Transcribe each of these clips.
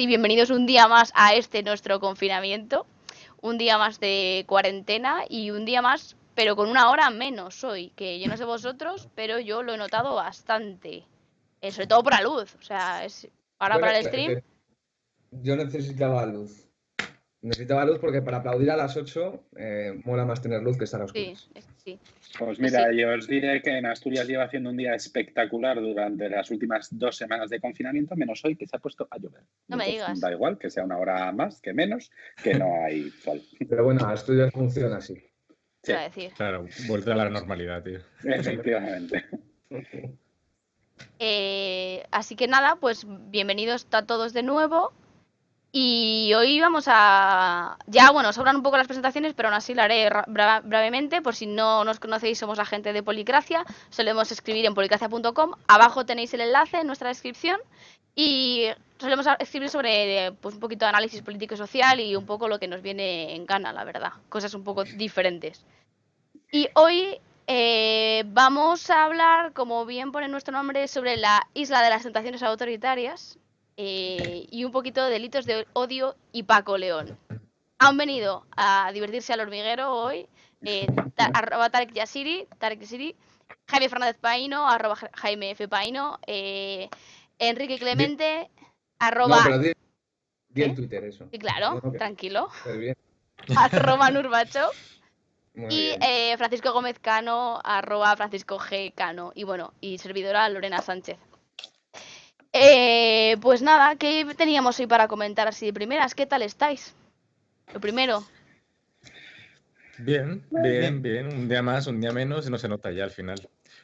y bienvenidos un día más a este nuestro confinamiento. Un día más de cuarentena y un día más, pero con una hora menos hoy. Que yo no sé vosotros, pero yo lo he notado bastante. Eh, sobre todo por la luz. O sea, es ahora para el stream. Yo necesitaba luz. Necesitaba luz porque para aplaudir a las 8 eh, mola más tener luz que estar a oscuras. Sí. Pues mira, yo os diré que en Asturias lleva haciendo un día espectacular durante las últimas dos semanas de confinamiento, menos hoy que se ha puesto a llover. No me digas. Da igual que sea una hora más que menos, que no hay sol. Pero bueno, Asturias funciona así. a decir. Claro, vuelta a la normalidad, tío. Efectivamente. Eh, así que nada, pues bienvenidos a todos de nuevo. Y hoy vamos a... Ya, bueno, sobran un poco las presentaciones, pero aún así lo haré brevemente. Por si no nos conocéis, somos la gente de Policracia. Solemos escribir en policracia.com. Abajo tenéis el enlace en nuestra descripción. Y solemos escribir sobre pues, un poquito de análisis político y social y un poco lo que nos viene en gana, la verdad. Cosas un poco diferentes. Y hoy eh, vamos a hablar, como bien pone nuestro nombre, sobre la isla de las tentaciones autoritarias eh, y un poquito de delitos de odio y Paco León. Han venido a divertirse al hormiguero hoy, eh, ta- arroba Tarek Yasiri, Tarek Yasiri, Jaime Fernández Paino, arroba Jaime F. Paino, eh, Enrique Clemente, arroba... No, pero di, di en ¿Eh? Twitter eso. Sí, claro, No, no, que- tranquilo, bien. arroba Nurbacho. Muy Y eh, Francisco Gómez Cano, arroba Francisco G. Cano. Y bueno, y servidora Lorena Sánchez. Eh, pues nada, ¿qué teníamos hoy para comentar así de primeras? ¿Qué tal estáis? Lo primero, Bien, bien, bien. Un día más, un día menos, no se nota ya al final.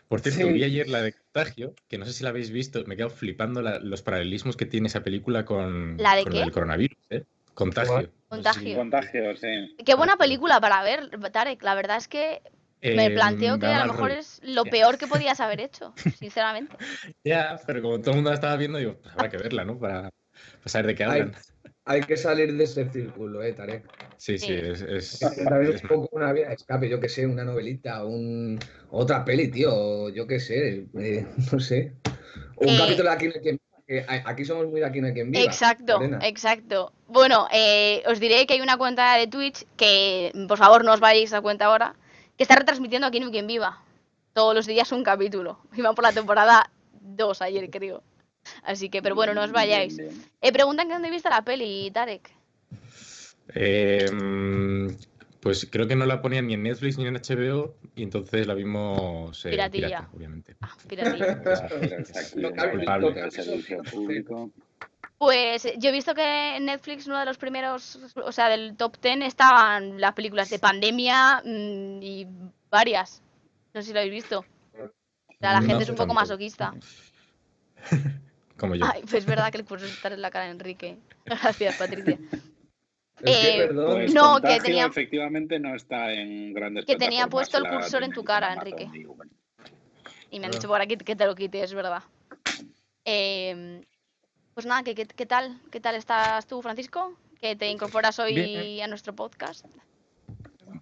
Por cierto, Sí. vi ayer la de Contagio, que no sé si la habéis visto, me he quedado flipando la- los paralelismos que tiene esa película con, ¿La de con qué? del coronavirus, ¿eh? Contagio. ¿Cuál? No sé si- Contagio. Contagio, sí. qué buena película para ver, Tarek. La verdad es que me Eh, planteo que a lo mejor es lo peor que podías haber hecho, sinceramente. Ya, pero como todo el mundo la estaba viendo, digo, pues habrá que verla, ¿no? Para, para saber de qué Hay, hablan. hay que salir de ese círculo, eh, Tarek. Sí, sí, Sí. es, es- un poco una vía de escape, yo que sé, una novelita, un... otra peli, tío, yo que sé, eh, no sé. Un Eh, capítulo de Aquí no hay quien que Aquí somos muy de Aquí no hay quien viva. Exacto, exacto. Bueno, eh, os diré que hay una cuenta de Twitch que, por favor, no os vayáis a cuenta ahora, que está retransmitiendo aquí en Quien Viva. Todos los días un capítulo. Iban por la temporada 2 ayer, creo. Así que, pero bueno, no os vayáis. Eh, preguntan que dónde viste la peli, Tarek. Eh, mm, pues creo que no la ponían ni en Netflix ni en HBO y entonces la vimos eh, Piratilla. pirata, obviamente. Ah, piratilla. Lo en Pues eh, yo he visto que en Netflix uno de los primeros, o sea, del top 10 estaban las películas de pandemia mm, y varias. No sé si lo habéis visto. O sea, la No gente es un poco tanto. masoquista. Como yo. Ay, pues es verdad que le puso estar en la cara a Enrique. Gracias, Patricia. Es que, eh, perdón, Pues No, que tenía- efectivamente no está en grandes Que tenía puesto el cursor en tu cara, Enrique. Y me han Ah. dicho por aquí que te lo quite, es verdad. Eh, pues nada, ¿qué, qué, qué tal? ¿Qué tal estás tú, Francisco? Que te incorporas hoy Bien. a nuestro podcast.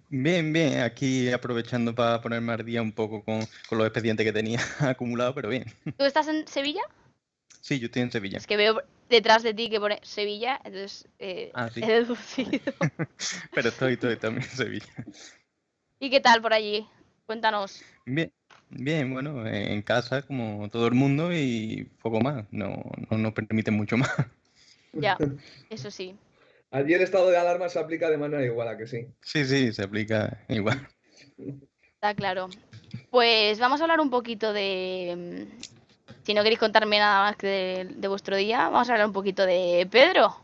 Bien, bien, aquí aprovechando para ponerme al día un poco con, con los expedientes que tenía acumulados, pero bien. ¿Tú estás en Sevilla? Sí, yo estoy en Sevilla. Es que veo detrás de ti que pone Sevilla, entonces eh, Ah, sí. he deducido. Pero estoy, estoy también en Sevilla. ¿Y qué tal por allí? Cuéntanos. Bien, bien, bueno, eh, en casa como todo el mundo y poco más. No, no nos permite mucho más. Ya, eso sí. allí el estado de alarma se aplica de manera igual a que sí. Sí, sí, se aplica igual. Está claro. Pues vamos a hablar un poquito de... Si no queréis contarme nada más que de, de vuestro día, vamos a hablar un poquito de Pedro.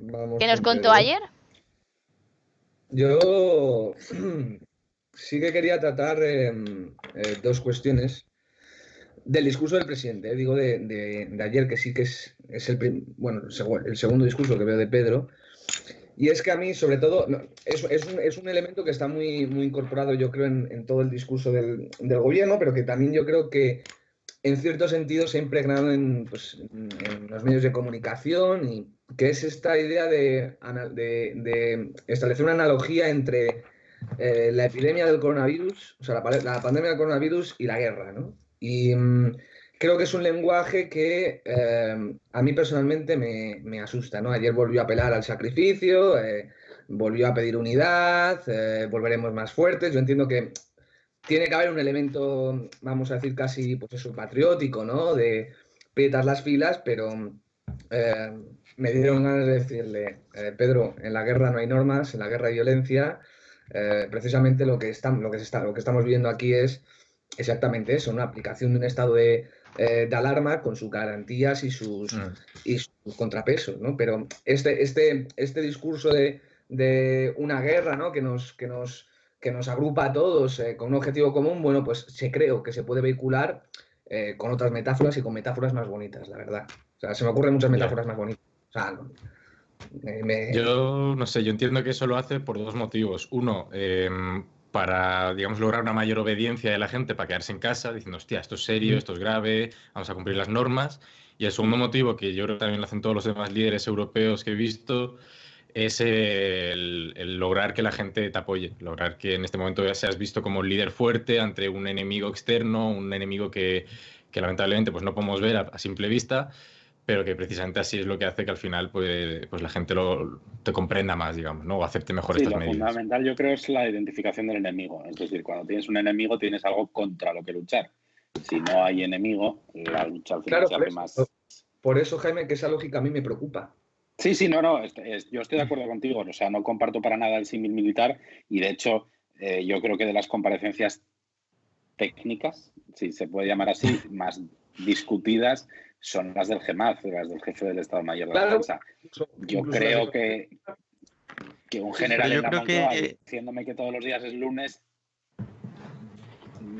Vamos ¿Qué nos con contó Pedro. ayer? Yo sí que quería tratar em, eh, dos cuestiones del discurso del presidente. eh, Digo de, de- ayer, que sí que es, es el, bueno, el segu- el segundo discurso que veo de Pedro. Y es que a mí, sobre todo, es, es un, es un elemento que está muy, muy incorporado, yo creo, en, en todo el discurso del, del gobierno, pero que también yo creo que en cierto sentido se ha impregnado en, pues, en- los medios de comunicación y que es esta idea de- de establecer una analogía entre eh, la epidemia del coronavirus, o sea, la, pa- la pandemia del coronavirus y la guerra, ¿no? Y mm, creo que es un lenguaje que eh, a mí personalmente me, asusta, ¿no? Ayer volvió a apelar al sacrificio, eh, volvió a pedir unidad, eh, volveremos más fuertes. Yo entiendo que tiene que haber un elemento, vamos a decir, casi, pues eso, patriótico, ¿no? De pietas las filas, pero me dieron ganas de decirle, Pedro, en la guerra no hay normas, en la guerra hay violencia. Precisamente lo que, estamos, lo, que está, lo que estamos viendo aquí es exactamente eso, una aplicación de un estado de, eh, de alarma con sus garantías y sus, mm. y sus contrapesos, ¿no? Pero este, este, este discurso de, de una guerra, ¿no? Que nos, que nos, que nos agrupa a todos eh, con un objetivo común, bueno, pues se creo que se puede vehicular eh, con otras metáforas y con metáforas más bonitas, la verdad. O sea, se me ocurren muchas metáforas más bonitas. O sea, Yo no sé, yo entiendo que eso lo hace por dos motivos. Uno, em, para, digamos, lograr una mayor obediencia de la gente para quedarse en casa, diciendo, hostia, esto es serio, esto es grave, vamos a cumplir las normas. Y el segundo motivo, que yo creo que también lo hacen todos los demás líderes europeos que he visto, es el, lograr que la gente te apoye, lograr que en este momento ya seas visto como un líder fuerte ante un enemigo externo, un enemigo que, que lamentablemente pues, no podemos ver a simple vista, pero que precisamente así es lo que hace que al final pues, pues la gente lo, te comprenda más, digamos, ¿no? o acepte mejor sí, estas lo medidas. fundamental yo creo es la identificación del enemigo, es decir, cuando tienes un enemigo tienes algo contra lo que luchar. Si no hay enemigo, la lucha al final se hace más... Por eso, Jaime, que esa lógica a mí me preocupa. Sí, sí, no, no, yo estoy de acuerdo contigo, o sea, no comparto para nada el símil militar y de hecho eh, yo creo que de las comparecencias técnicas, si se puede llamar así, más discutidas, son las del GEMAZ, las del jefe del Estado Mayor de la Defensa. Yo creo que, que un general en la Moncloa diciéndome que todos los días es lunes,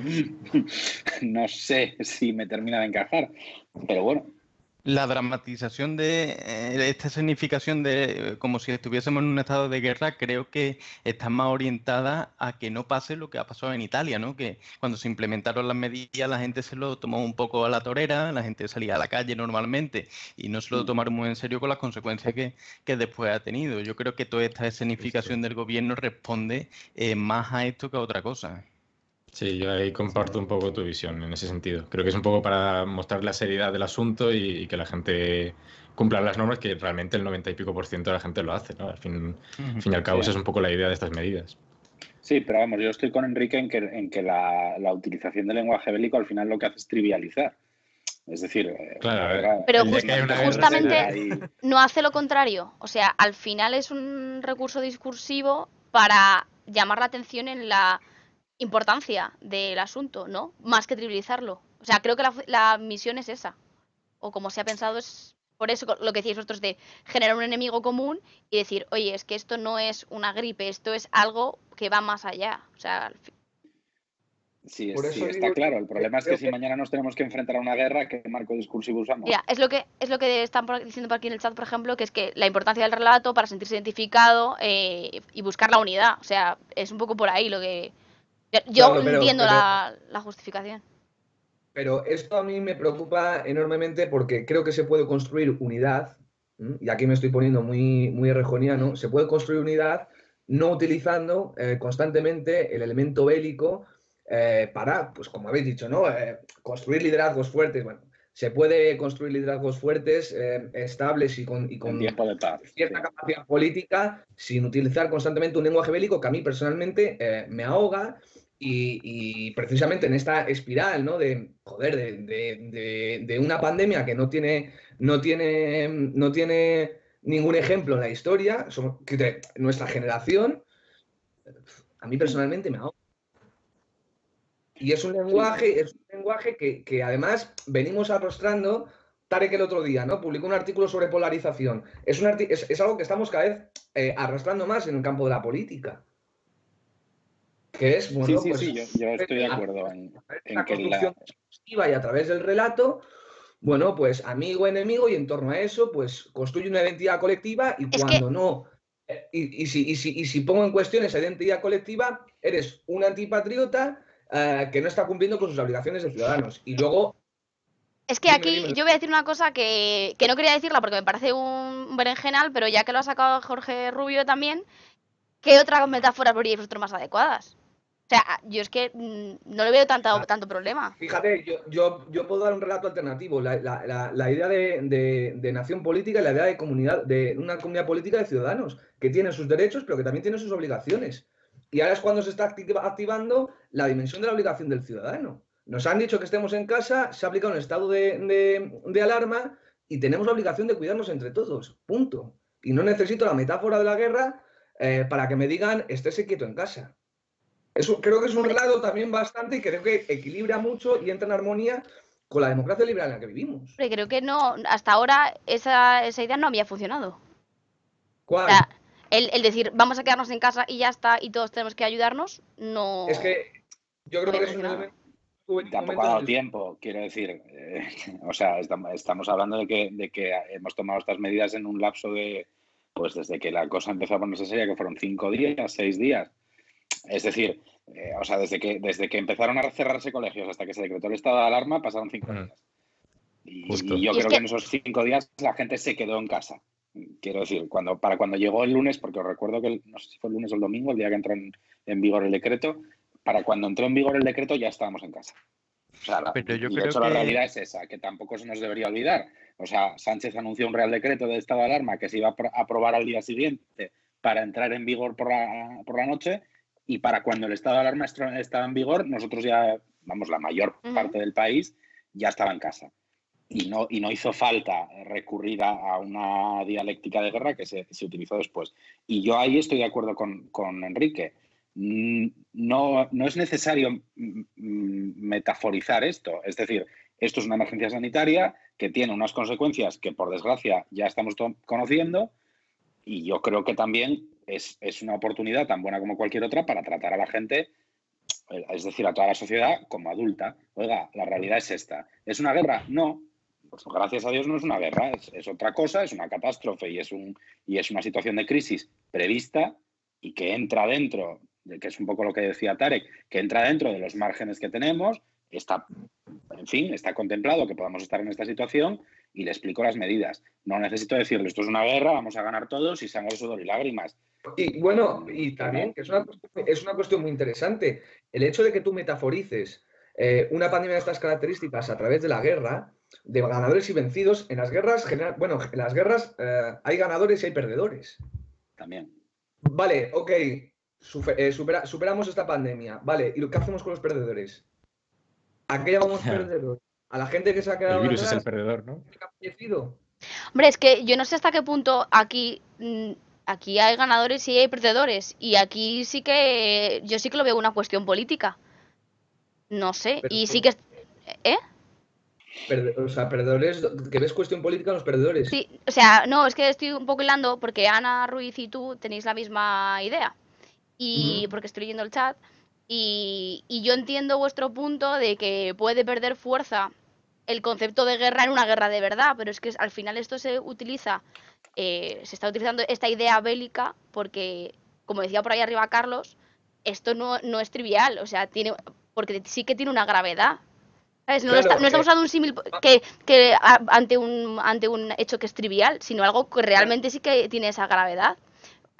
no sé si me termina de encajar, pero bueno, la dramatización de eh, esta significación de como si estuviésemos en un estado de guerra creo que está más orientada a que no pase lo que ha pasado en Italia, ¿no? Que cuando se implementaron las medidas la gente se lo tomó un poco a la torera, la gente salía a la calle normalmente y no se lo mm. tomaron muy en serio con las consecuencias que, después ha tenido. Yo creo que toda esta escenificación del gobierno responde eh, más a esto que a otra cosa. Sí, yo ahí comparto un poco tu visión en ese sentido. Creo que es un poco para mostrar la seriedad del asunto y, que la gente cumpla las normas, que realmente el 90 y pico por ciento de la gente lo hace, ¿no? Al fin, fin y al cabo, esa es un poco la idea de estas medidas. Sí, pero vamos, yo estoy con Enrique en que, en que la, utilización del lenguaje bélico al final lo que hace es trivializar. Es decir, eh, claro, pero justamente no hace lo contrario. O sea, al final es un recurso discursivo para llamar la atención en la importancia del asunto, ¿no? Más que trivializarlo. O sea, creo que la, misión es esa. O como se ha pensado es por eso lo que decís vosotros de generar un enemigo común y decir, oye, es que esto no es una gripe, esto es algo que va más allá. O sea, Sí, está claro. El problema es que si mañana nos tenemos que enfrentar a una guerra, ¿qué marco discursivo usamos? Ya, es lo que es lo que están diciendo por aquí en el chat, por ejemplo, que es que la importancia del relato para sentirse identificado eh, y buscar la unidad. O sea, es un poco por ahí lo que yo entiendo la, justificación. Pero esto a mí me preocupa enormemente porque creo que se puede construir unidad, y aquí me estoy poniendo muy, muy errejoniano, se puede construir unidad no utilizando eh, constantemente el elemento bélico eh, para, pues como habéis dicho, ¿no? Eh, construir liderazgos fuertes. Bueno, se puede construir liderazgos fuertes, estables y con, y con cierta capacidad política sin utilizar constantemente un lenguaje bélico que a mí personalmente me ahoga y, precisamente en esta espiral, ¿no? De, joder, de, una pandemia que no tiene, no tiene, no tiene ningún ejemplo en la historia, que nuestra generación, a mí personalmente me ahoga. Y es un lenguaje, es un lenguaje que, además venimos arrastrando. Tarek el otro día, ¿no? Publicó un artículo sobre polarización. Es, un es, algo que estamos cada vez eh, arrastrando más en el campo de la política que es, bueno, sí, sí, pues, sí, yo, estoy de acuerdo en, la que la... y a través del relato, bueno, pues amigo, enemigo, y en torno a eso, pues construye una identidad colectiva y cuando no, eh, y, si, y, si, y, si, pongo en cuestión esa identidad colectiva, eres un antipatriota eh, que no está cumpliendo con sus obligaciones de ciudadanos. Y luego... Es que aquí yo voy a decir una cosa que, que no quería decirla porque me parece un berenjenal, pero ya que lo ha sacado Jorge Rubio también, ¿qué otras metáforas veríais vosotros más adecuadas? Sea, yo es que mm, no le veo tanto, Ah. tanto problema. Fíjate, yo, yo, yo puedo dar un relato alternativo. La, la- la- la idea de, de- de nación política y la idea de comunidad, de una comunidad política de ciudadanos, que tienen sus derechos, pero que también tienen sus obligaciones. Y ahora es cuando se está activa- activando la dimensión de la obligación del ciudadano. Nos han dicho que estemos en casa, se ha aplicado un estado de, de- de alarma y tenemos la obligación de cuidarnos entre todos. Punto. Y no necesito la metáfora de la guerra eh, para que me digan estése quieto en casa. Eso creo que es un relato también bastante y creo que equilibra mucho y entra en armonía con la democracia liberal en la que vivimos. Creo que no, hasta ahora esa, esa idea no había funcionado. O ¿Cuál? sea, el, el decir, vamos a quedarnos en casa y ya está, y todos tenemos que ayudarnos, no. Es que yo creo no que es un Tampoco ha dado tiempo, quiero decir. eh, o sea, estam- estamos hablando de que, de que hemos tomado estas medidas en un lapso de, pues desde que la cosa empezó a ponerse seria, que fueron cinco días, seis días. Es decir, eh, o sea, desde que, desde que empezaron a cerrarse colegios hasta que se decretó el estado de alarma, pasaron cinco Mm. días. Y, yo Y es creo que- que en esos cinco días la gente se quedó en casa. Quiero decir, cuando, para cuando llegó el lunes, porque os recuerdo que el- no sé si fue el lunes o el domingo, el día que entró en, en vigor el decreto, para cuando entró en vigor el decreto ya estábamos en casa. O sea, la- Pero yo y de hecho la realidad es esa, que tampoco se nos debería olvidar. O sea, Sánchez anunció un real decreto de estado de alarma que se iba a apro- aprobar al día siguiente para entrar en vigor por la, por la noche y para cuando el estado de alarma estaba en vigor, nosotros ya, vamos, la mayor parte del país ya estaba en casa. Y no, y no hizo falta recurrir a, a una dialéctica de guerra que se, se utilizó después. Y yo ahí estoy de acuerdo con, con Enrique. No, no es necesario metaforizar esto. Es decir, esto es una emergencia sanitaria que tiene unas consecuencias que, por desgracia, ya estamos conociendo. Y yo creo que también es, es una oportunidad tan buena como cualquier otra para tratar a la gente, eh, es decir, a toda la sociedad como adulta. Oiga, la realidad es esta. ¿Es una guerra? No. Pues gracias a Dios no es una guerra, es, es otra cosa, es una catástrofe y es, un, y es una situación de crisis prevista y que entra dentro, de que es un poco lo que decía Tarek, que entra dentro de los márgenes que tenemos, está, en fin, está contemplado que podamos estar en esta situación y le explico las medidas. No necesito decirle, esto es una guerra, vamos a ganar todos y sangre, sudor y lágrimas. Y bueno, y también, que es una, cuestión- es una cuestión muy interesante, el hecho de que tú metaforices eh, una pandemia de estas características a través de la guerra, de ganadores y vencidos, en las guerras, genera- bueno, en las guerras eh, hay ganadores y hay perdedores. También. Vale, ok, eh, supera- superamos esta pandemia, vale, ¿y lo que hacemos con los perdedores? ¿A qué llamamos perdedores? ¿A la gente que se ha quedado El virus es el perdedor, ¿no? que ha fallecido? Hombre, es que yo no sé hasta qué punto aquí, mm, aquí hay ganadores y hay perdedores. Y aquí sí que yo sí que lo veo una cuestión política. No sé. Pero y tú- sí que... ¿Eh? Perde- o sea, perdedores, que ves cuestión política en los perdedores. Sí, o sea, no, es que estoy un poco hilando porque Ana Ruiz y tú tenéis la misma idea. Y porque estoy leyendo el chat. Y, y yo entiendo vuestro punto de que puede perder fuerza el concepto de guerra en una guerra de verdad, pero es que al final esto se utiliza, eh, se está utilizando esta idea bélica porque, como decía por ahí arriba Carlos, esto no, no es trivial, o sea, tiene, porque sí que tiene una gravedad. ¿Sabes? No, Claro, está- no estamos eh, usando un símil que, que a- ante, un, ante un hecho que es trivial, sino algo que realmente sí que tiene esa gravedad.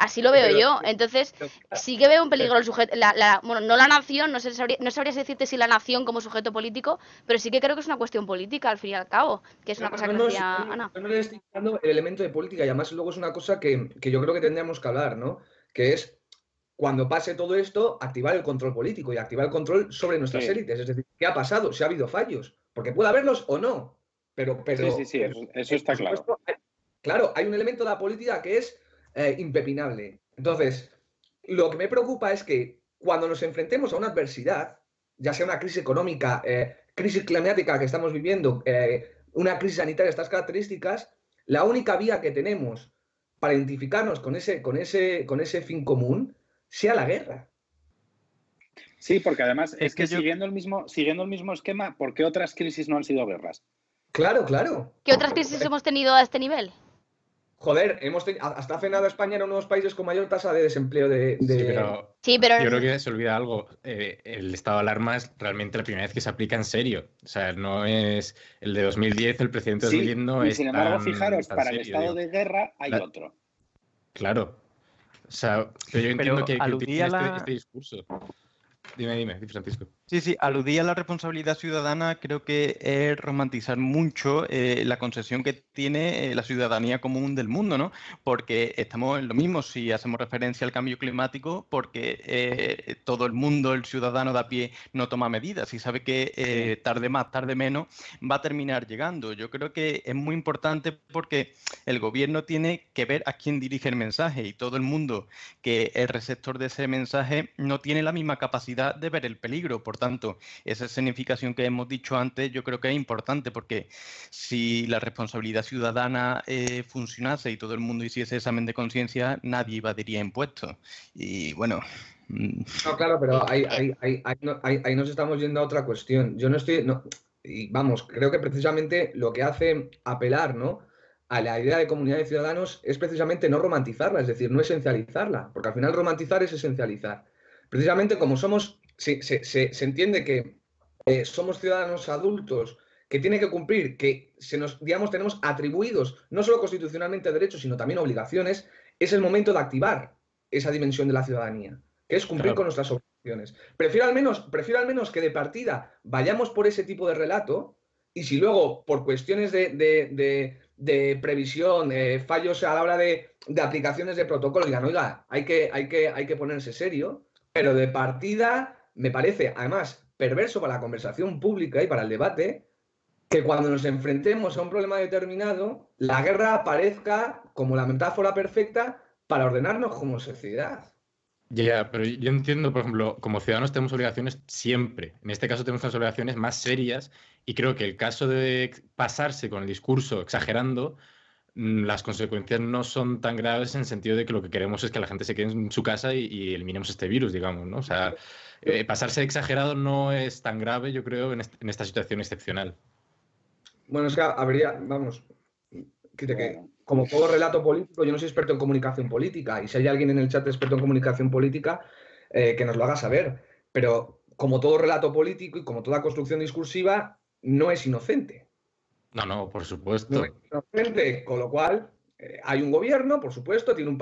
Así lo veo Pero- yo. Entonces, pero- sí que veo un peligro el sujeto, la, la- bueno, no la nación, no, sé, sabría, no sabría decirte si la nación como sujeto político, pero sí que creo que es una cuestión política al fin y al cabo, que es una No, cosa no, que no, decía Ana. yo no le estoy dando el elemento de política y además luego es una cosa que, que yo creo que tendríamos que hablar, ¿no? Que es cuando pase todo esto, activar el control político y activar el control sobre nuestras Sí. élites. Es decir, ¿qué ha pasado? Si ha habido fallos. Porque puede haberlos o no. Pero, pero, sí, sí, sí, eso, eso está por claro. supuesto, hay- claro, hay un elemento de la política que es eh, impepinable. Entonces, lo que me preocupa es que cuando nos enfrentemos a una adversidad, ya sea una crisis económica, eh, crisis climática que estamos viviendo, eh, una crisis sanitaria de estas características, la única vía que tenemos para identificarnos con ese, con ese, con ese fin común sea la guerra. Sí, porque además es, Es que, que yo- siguiendo, el mismo, siguiendo el mismo esquema, ¿por qué otras crisis no han sido guerras? Claro, claro. ¿Qué otras crisis hemos tenido a este nivel? Joder, hemos teni- hasta hace nada España era uno de los países con mayor tasa de desempleo de... de- Sí, pero Sí, pero yo creo que se olvida algo. eh, el estado de alarma es realmente la primera vez que se aplica en serio. O sea, no es el de 2010, el presidente de Sí, 2010 no y es sin embargo, tan- fijaros, tan para el estado digo. de guerra hay La- otro. Claro. O sea, pero yo entiendo Pero que, que este, la- este discurso. Dime, dime, Francisco. Sí, sí, aludía a la responsabilidad ciudadana, creo que es romantizar mucho eh, la concesión que tiene eh, la ciudadanía común del mundo, ¿no? Porque estamos en lo mismo si hacemos referencia al cambio climático, porque eh, todo el mundo, el ciudadano de a pie, no toma medidas y sabe que tarde más, tarde menos, va a terminar llegando. Yo creo que es muy importante porque el gobierno tiene que ver a quién dirige el mensaje y todo el mundo que es receptor de ese mensaje no tiene la misma capacidad de ver el peligro. Por tanto, esa significación que hemos dicho antes yo creo que es importante porque si la responsabilidad ciudadana eh, funcionase y todo el mundo hiciese examen de conciencia, nadie evadiría impuestos. Y bueno... Mm. No, claro, pero ahí, ahí, nos estamos yendo a otra cuestión. Yo no estoy... y vamos, creo que precisamente lo que hace apelar, ¿no? a la idea de comunidad de ciudadanos es precisamente no romantizarla, es decir, no esencializarla, porque al final romantizar es esencializar. Precisamente como somos se, entiende que eh, somos ciudadanos adultos que tienen que cumplir, que se nos, digamos, tenemos atribuidos no solo constitucionalmente derechos, sino también obligaciones, es el momento de activar esa dimensión de la ciudadanía, que es cumplir con nuestras obligaciones. Prefiero al, menos, prefiero al menos que de partida vayamos por ese tipo de relato y si luego, por cuestiones de, previsión, eh, fallos a la hora de, aplicaciones de protocolo, digan, oiga, hay que, hay, que, hay que ponerse serio, pero de partida me parece, además, perverso para la conversación pública y para el debate, que cuando nos enfrentemos a un problema determinado, la guerra aparezca como la metáfora perfecta para ordenarnos como sociedad. Ya, pero yo entiendo, por ejemplo, como ciudadanos tenemos obligaciones siempre. En este caso tenemos unas obligaciones más serias y creo que el caso de pasarse con el discurso exagerando, las consecuencias no son tan graves en el sentido de que lo que queremos es que la gente se quede en su casa y, y eliminemos este virus, digamos, ¿no? O sea, eh, pasarse exagerado no es tan grave, yo creo, en, esta situación excepcional. Bueno, es que habría, vamos, que, como todo relato político, yo no soy experto en comunicación política, y si hay alguien en el chat experto en comunicación política, eh, que nos lo haga saber. Pero como todo relato político y como toda construcción discursiva, no es inocente. No, no, por supuesto. inocente, con lo cual eh, hay un gobierno, por supuesto, tiene un,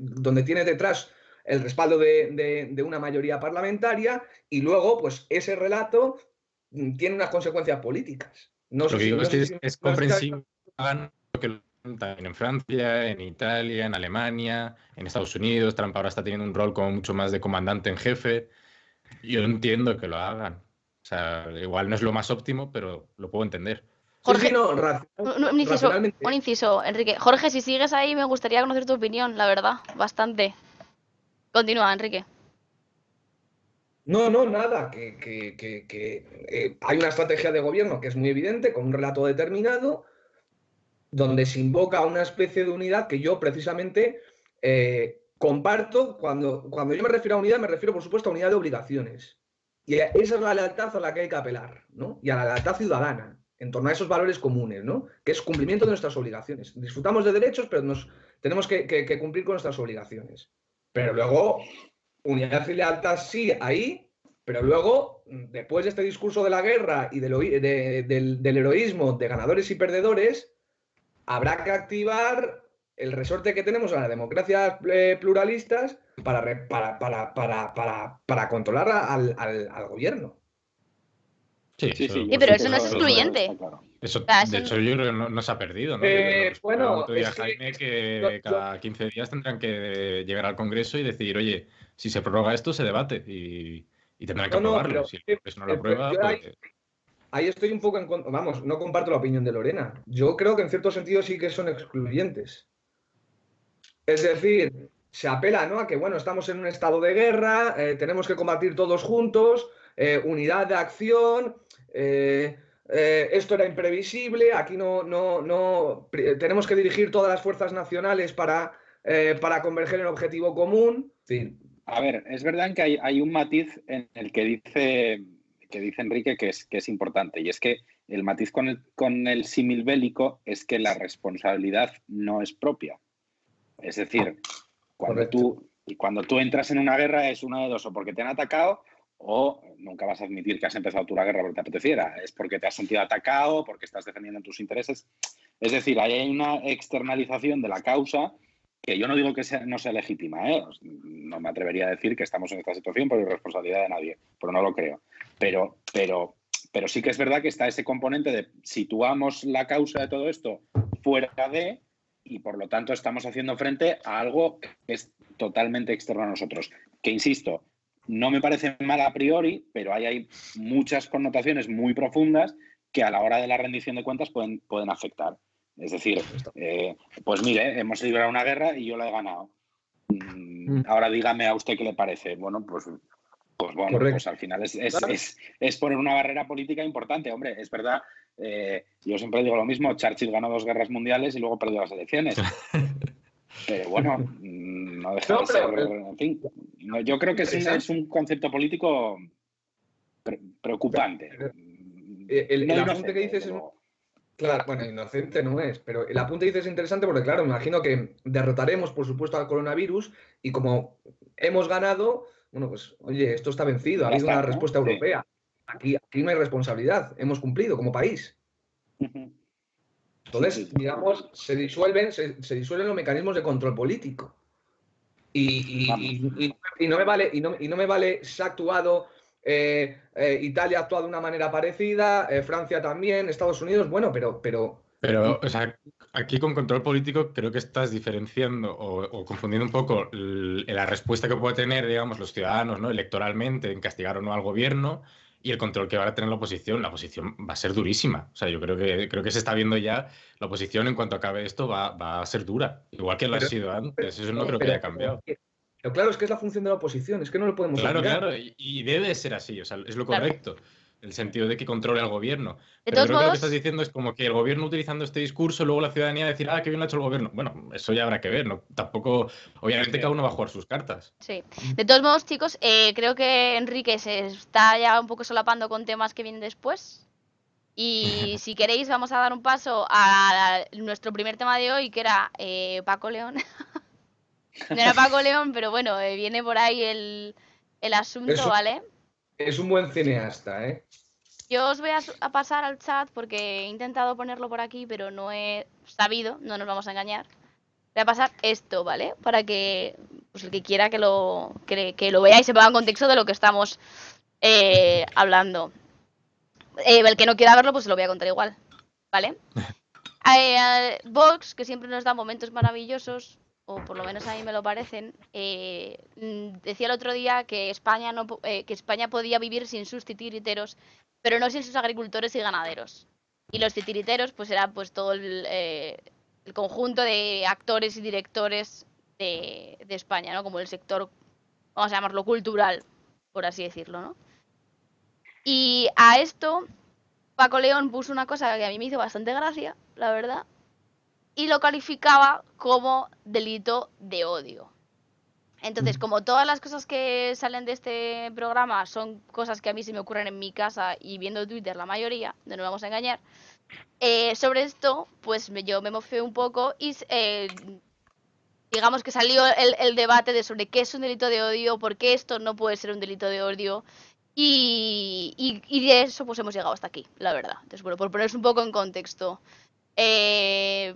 donde tiene detrás el respaldo de, una mayoría parlamentaria y luego, pues ese relato mm, tiene unas consecuencias políticas. No lo que digo es que es, comprensible que también en Francia, en Italia, en Alemania, en Estados Unidos. Trump ahora está teniendo un rol como mucho más de comandante en jefe. Yo entiendo que lo hagan. O sea, igual no es lo más óptimo, pero lo puedo entender. Jorge, un, inciso, un inciso, Enrique. Jorge, si sigues ahí, me gustaría conocer tu opinión, la verdad, bastante. Continúa, Enrique. No, no, nada, que, eh, hay una estrategia de gobierno que es muy evidente, con un relato determinado, donde se invoca una especie de unidad que yo precisamente eh, comparto. Cuando, cuando yo me refiero a unidad, me refiero, por supuesto, a unidad de obligaciones. Y esa es la lealtad a la que hay que apelar, ¿no? Y a la lealtad ciudadana, en torno a esos valores comunes, ¿no? Que es cumplimiento de nuestras obligaciones. Disfrutamos de derechos, pero nos, tenemos que cumplir con nuestras obligaciones. Pero luego, unidad y lealtad sí, ahí, pero luego, después de este discurso de la guerra y del, del, heroísmo de ganadores y perdedores, habrá que activar el resorte que tenemos a las democracias eh, pluralistas para, para, para, controlar al, gobierno. Sí, sí, sí, pero eso no es excluyente. Eso, de hecho, yo creo que no, se ha perdido, ¿no? Eh, bueno, Jaime que cada 15 días tendrán que llegar al Congreso y decir, oye, si se prorroga esto, se debate y, tendrán que aprobarlo. si no lo aprueba, pues... ahí, estoy un poco en Vamos, no comparto la opinión de Lorena. Yo creo que en cierto sentido sí que son excluyentes. Es decir, se apela ¿no? a que, bueno, estamos en un estado de guerra, eh, tenemos que combatir todos juntos, eh, unidad de acción. Eh, eh, esto era imprevisible, aquí no, no, no, tenemos que dirigir todas las fuerzas nacionales para, eh, para converger en objetivo común. A ver, es verdad que hay, un matiz en el que dice, que dice Enrique que es, que es importante, y es que el matiz con el, con el símil bélico es que la responsabilidad no es propia. Es decir, cuando tú, cuando tú entras en una guerra es una de dos, o porque te han atacado o nunca vas a admitir que has empezado tú la guerra porque te apeteciera, es porque te has sentido atacado, porque estás defendiendo tus intereses. Es decir, hay una externalización de la causa que yo no digo que sea, no sea legítima, ¿eh? no me atrevería a decir que estamos en esta situación por irresponsabilidad de nadie, pero no lo creo. Pero, pero, pero sí que es verdad que está ese componente de situamos la causa de todo esto fuera de y por lo tanto estamos haciendo frente a algo que es totalmente externo a nosotros. Que insisto, no me parece mal a priori, pero hay, hay muchas connotaciones muy profundas que a la hora de la rendición de cuentas pueden, pueden afectar. Es decir, eh, pues mire, hemos librado una guerra y yo la he ganado. Mm, mm. Ahora dígame a usted qué le parece. Bueno, pues, pues bueno, pues al final es, es, poner una barrera política importante. Hombre, es verdad, eh, yo siempre digo lo mismo, Churchill ganó dos guerras mundiales y luego perdió las elecciones. Pero bueno, mm, no deja de ser, en fin, yo creo que es un concepto político preocupante. El, que dices es Claro, bueno, inocente no es, pero el apunte dices es interesante porque, claro, me imagino que derrotaremos, por supuesto, al coronavirus y como hemos ganado, bueno, pues, oye, esto está vencido, ha habido una respuesta europea. Aquí, aquí no hay responsabilidad, hemos cumplido como país. Entonces, digamos, se disuelven, se, disuelven los mecanismos de control político. Y, no me vale, y no, y no me vale se ha actuado eh, eh, Italia ha actuado de una manera parecida, eh, Francia también, Estados Unidos, bueno, pero, pero... Pero, o sea, aquí con control político creo que estás diferenciando o, confundiendo un poco la respuesta que puede tener, digamos, los ciudadanos, ¿no? Electoralmente en castigar o no al gobierno y el control que va a tener la oposición. La oposición va a ser durísima. O sea, yo creo que, creo que se está viendo ya la oposición en cuanto acabe esto va, va a ser dura. Igual que lo ha sido antes. Eso no creo que haya cambiado. Pero claro, es que es la función de la oposición, es que no lo podemos Claro, claro, y, debe ser así, o sea, es lo correcto. El sentido de que controle al gobierno. Pero creo que lo que estás diciendo es como que el gobierno utilizando este discurso, luego la ciudadanía decir, ah, qué bien lo ha hecho el gobierno. Bueno, eso ya habrá que ver, ¿no? Tampoco, obviamente cada uno va a jugar sus cartas. Sí. De todos modos, chicos, eh, creo que Enrique se está ya un poco solapando con temas que vienen después. Y si queréis, vamos a dar un paso a nuestro primer tema de hoy, que era eh, Paco León. No era Paco León, pero bueno, eh, viene por ahí el, asunto, ¿vale? Es un buen cineasta, ¿eh? Yo os voy a, pasar al chat porque he intentado ponerlo por aquí, pero no he sabido, no nos vamos a engañar. Voy a pasar esto, ¿vale? Para que pues, el que quiera que lo, que, lo vea y se ponga en contexto de lo que estamos eh, hablando. Eh, el que no quiera verlo, pues se lo voy a contar igual, ¿vale? Vox, que siempre nos da momentos maravillosos, o por lo menos a mí me lo parecen, eh, mm, decía el otro día que España, no, eh, que España podía vivir sin sus titiriteros, pero no sin sus agricultores y ganaderos. Y los titiriteros, pues era pues todo el, eh, el conjunto de actores y directores de, de, España, ¿no? Como el sector, vamos a llamarlo cultural, por así decirlo, ¿no? Y a esto, Paco León puso una cosa que a mí me hizo bastante gracia, la verdad, y lo calificaba como delito de odio. Entonces, mm. como todas las cosas que salen de este programa son cosas que a mí se me ocurren en mi casa y viendo Twitter la mayoría, no nos vamos a engañar, eh, sobre esto, pues yo me mofé un poco y eh, digamos que salió el, debate de sobre qué es un delito de odio, por qué esto no puede ser un delito de odio. Y, y, de eso pues hemos llegado hasta aquí, la verdad. Entonces, bueno, por poneros un poco en contexto. Eh,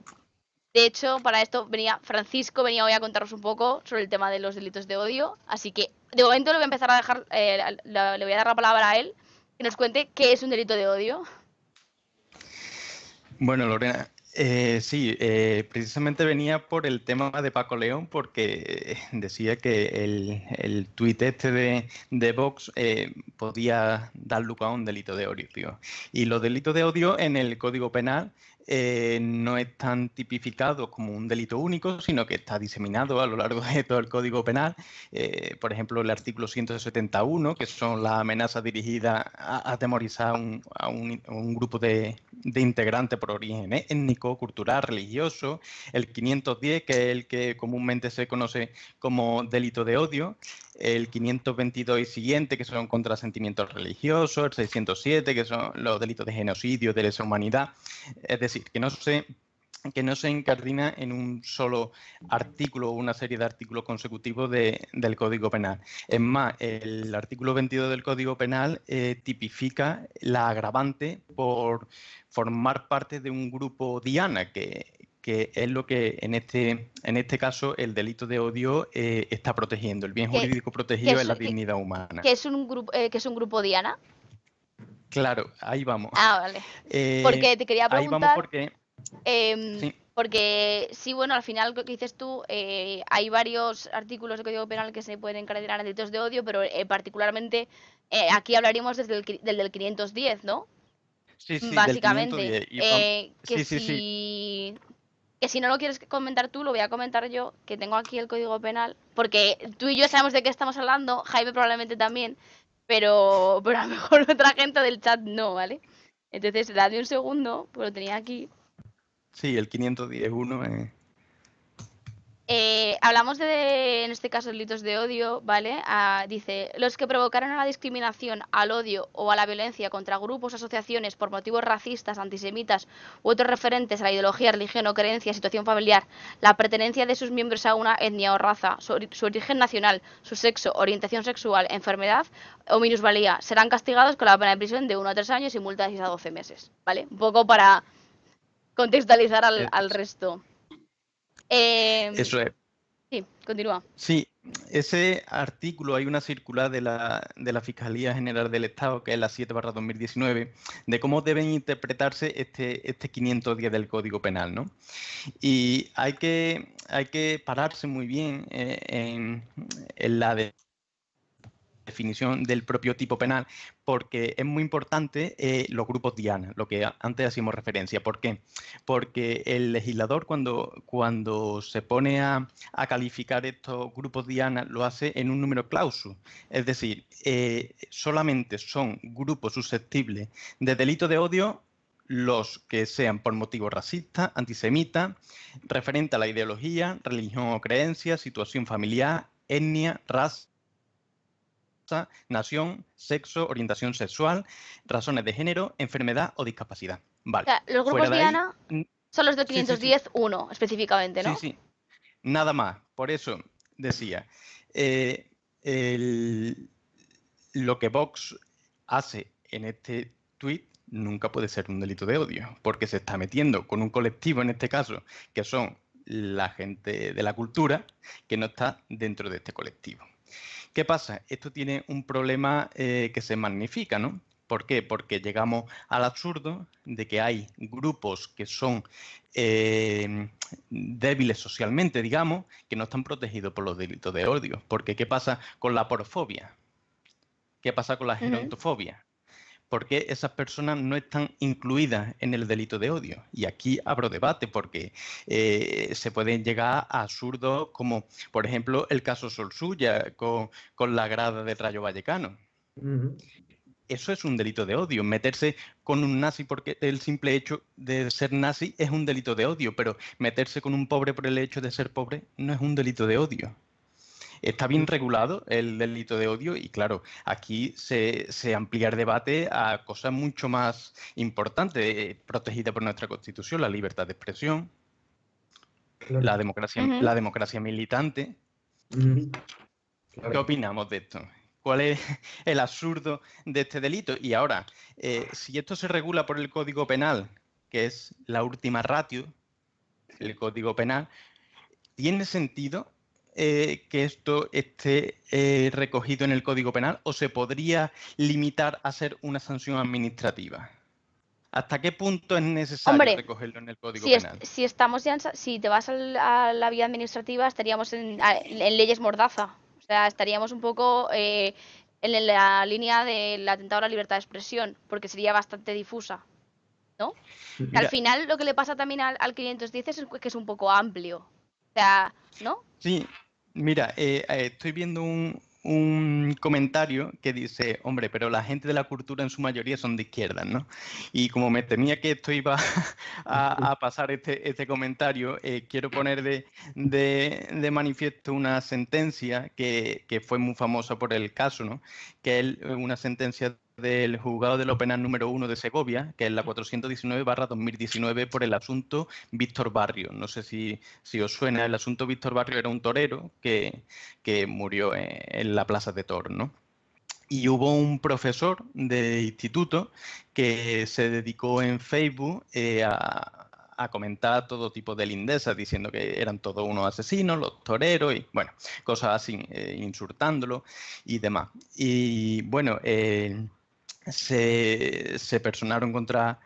de hecho, para esto venía Francisco, venía hoy a contaros un poco sobre el tema de los delitos de odio. Así que de momento le voy a empezar a dejar, eh, le voy a dar la palabra a él, que nos cuente qué es un delito de odio. Bueno, Lorena, eh, sí, eh, precisamente venía por el tema de Paco León, porque decía que el, el tuit este de, de Vox podía dar lugar a un delito de odio. Y los delitos de odio en el Código Penal eh, no están tipificados como un delito único, sino que está diseminado a lo largo de todo el Código Penal. Eh, por ejemplo, el artículo 171, que son las amenazas dirigidas a atemorizar a, un, grupo de, de, integrantes por origen étnico, cultural, religioso. El 510, que es el que comúnmente se conoce como delito de odio el 522 y siguiente, que son contra sentimientos religiosos, el 607, que son los delitos de genocidio, de lesa humanidad. Es decir, que no se que no se incardina en un solo artículo o una serie de artículos consecutivos del Código Penal. Es más, el artículo 22 del Código Penal eh, tipifica la agravante por formar parte de un grupo diana, que, que es lo que en este, en este caso el delito de odio eh, está protegiendo. El bien jurídico protegido es, la dignidad humana. ¿Que es un grupo, que es un grupo Diana? Claro, ahí vamos. Ah, vale. porque te quería preguntar. Ahí vamos porque. Em, porque sí, bueno, al final lo que dices tú, eh, hay varios artículos de Código Penal que se pueden encadenar en delitos de odio, pero eh, particularmente eh, aquí hablaríamos desde el, del, del 510, ¿no? Sí, sí, Básicamente. que, si, que si no lo quieres comentar tú, lo voy a comentar yo, que tengo aquí el Código Penal, porque tú y yo sabemos de qué estamos hablando, Jaime probablemente también, pero, pero a lo mejor otra gente del chat no, ¿vale? Entonces, dame un segundo, pues lo tenía aquí. Sí, el 510.1 es... Eh, hablamos de, en este caso, delitos de odio, ¿vale? Ah, dice, los que provocaron a la discriminación, al odio o a la violencia contra grupos asociaciones por motivos racistas, antisemitas u otros referentes a la ideología, religión o creencia, situación familiar, la pertenencia de sus miembros a una etnia o raza, su, origen nacional, su sexo, orientación sexual, enfermedad o minusvalía, serán castigados con la pena de prisión de 1 a 3 años y multa de 6 a 12 meses, ¿vale? Un poco para contextualizar al, al resto. Eh, Eso es. Sí, continúa. Sí, ese artículo, hay una circular de la, de la Fiscalía General del Estado, que es la 7 barra 2019, de cómo deben interpretarse este, este 510 del Código Penal, ¿no? Y hay que, hay que pararse muy bien eh, en, en, la de definición del propio tipo penal, porque es muy importante eh, los grupos Diana, lo que antes hacíamos referencia. ¿Por qué? Porque el legislador cuando, cuando se pone a, calificar estos grupos Diana lo hace en un número clausus, es decir, eh, solamente son grupos susceptibles de delito de odio los que sean por motivo racista, antisemita, referente a la ideología, religión o creencia, situación familiar, etnia, raza, nación, sexo, orientación sexual, razones de género, enfermedad o discapacidad. Vale. los grupos Diana son los de 510.1 específicamente, ¿no? Sí, sí. Nada más. Por eso decía, eh, lo que Vox hace en este tweet nunca puede ser un delito de odio, porque se está metiendo con un colectivo, en este caso, que son la gente de la cultura, que no está dentro de este colectivo. ¿Qué pasa? Esto tiene un problema eh, que se magnifica, ¿no? ¿Por qué? Porque llegamos al absurdo de que hay grupos que son eh, débiles socialmente, digamos, que no están protegidos por los delitos de odio. Porque ¿qué pasa con la porofobia? ¿Qué pasa con la gerontofobia? ¿Por qué esas personas no están incluidas en el delito de odio? Y aquí abro debate porque eh, se pueden llegar a absurdos como, por ejemplo, el caso Sol Suya con, la grada del Rayo Vallecano. Eso es un delito de odio. Meterse con un nazi porque el simple hecho de ser nazi es un delito de odio, pero meterse con un pobre por el hecho de ser pobre no es un delito de odio. Está bien regulado el delito de odio y claro, aquí se, amplía el debate a cosas mucho más importantes, eh, protegidas por nuestra Constitución, la libertad de expresión, la, democracia, la democracia militante. ¿Qué opinamos de esto? ¿Cuál es el absurdo de este delito? Y ahora, eh, si esto se regula por el Código Penal, que es la última ratio, el Código Penal, ¿tiene sentido eh, que esto esté eh, recogido en el Código Penal o se podría limitar a ser una sanción administrativa? ¿Hasta qué punto es necesario recogerlo en el Código Penal? si estamos ya si te vas a la, vía administrativa, estaríamos en, leyes mordaza. O sea, estaríamos un poco eh, en la línea del atentado a la libertad de expresión, porque sería bastante difusa. ¿No? al final lo que le pasa también al, al 510 es que es un poco amplio. O sea, ¿no? Sí, Mira, eh, eh, estoy viendo un, comentario que dice, hombre, pero la gente de la cultura en su mayoría son de izquierda, ¿no? Y como me temía que esto iba a, pasar este, este comentario, eh, quiero poner de, manifiesto una sentencia que, que, fue muy famosa por el caso, ¿no? Que es una sentencia del juzgado de lo penal número uno de Segovia, que es la 419-2019 por el asunto Víctor Barrio. No sé si, si, os suena, el asunto Víctor Barrio era un torero que, que murió en, la plaza de Tor. Y hubo un profesor de instituto que se dedicó en Facebook eh, a, comentar todo tipo de lindezas, diciendo que eran todos unos asesinos, los toreros, y bueno, cosas así, eh, insultándolo y demás. Y bueno, se, se personaron contra,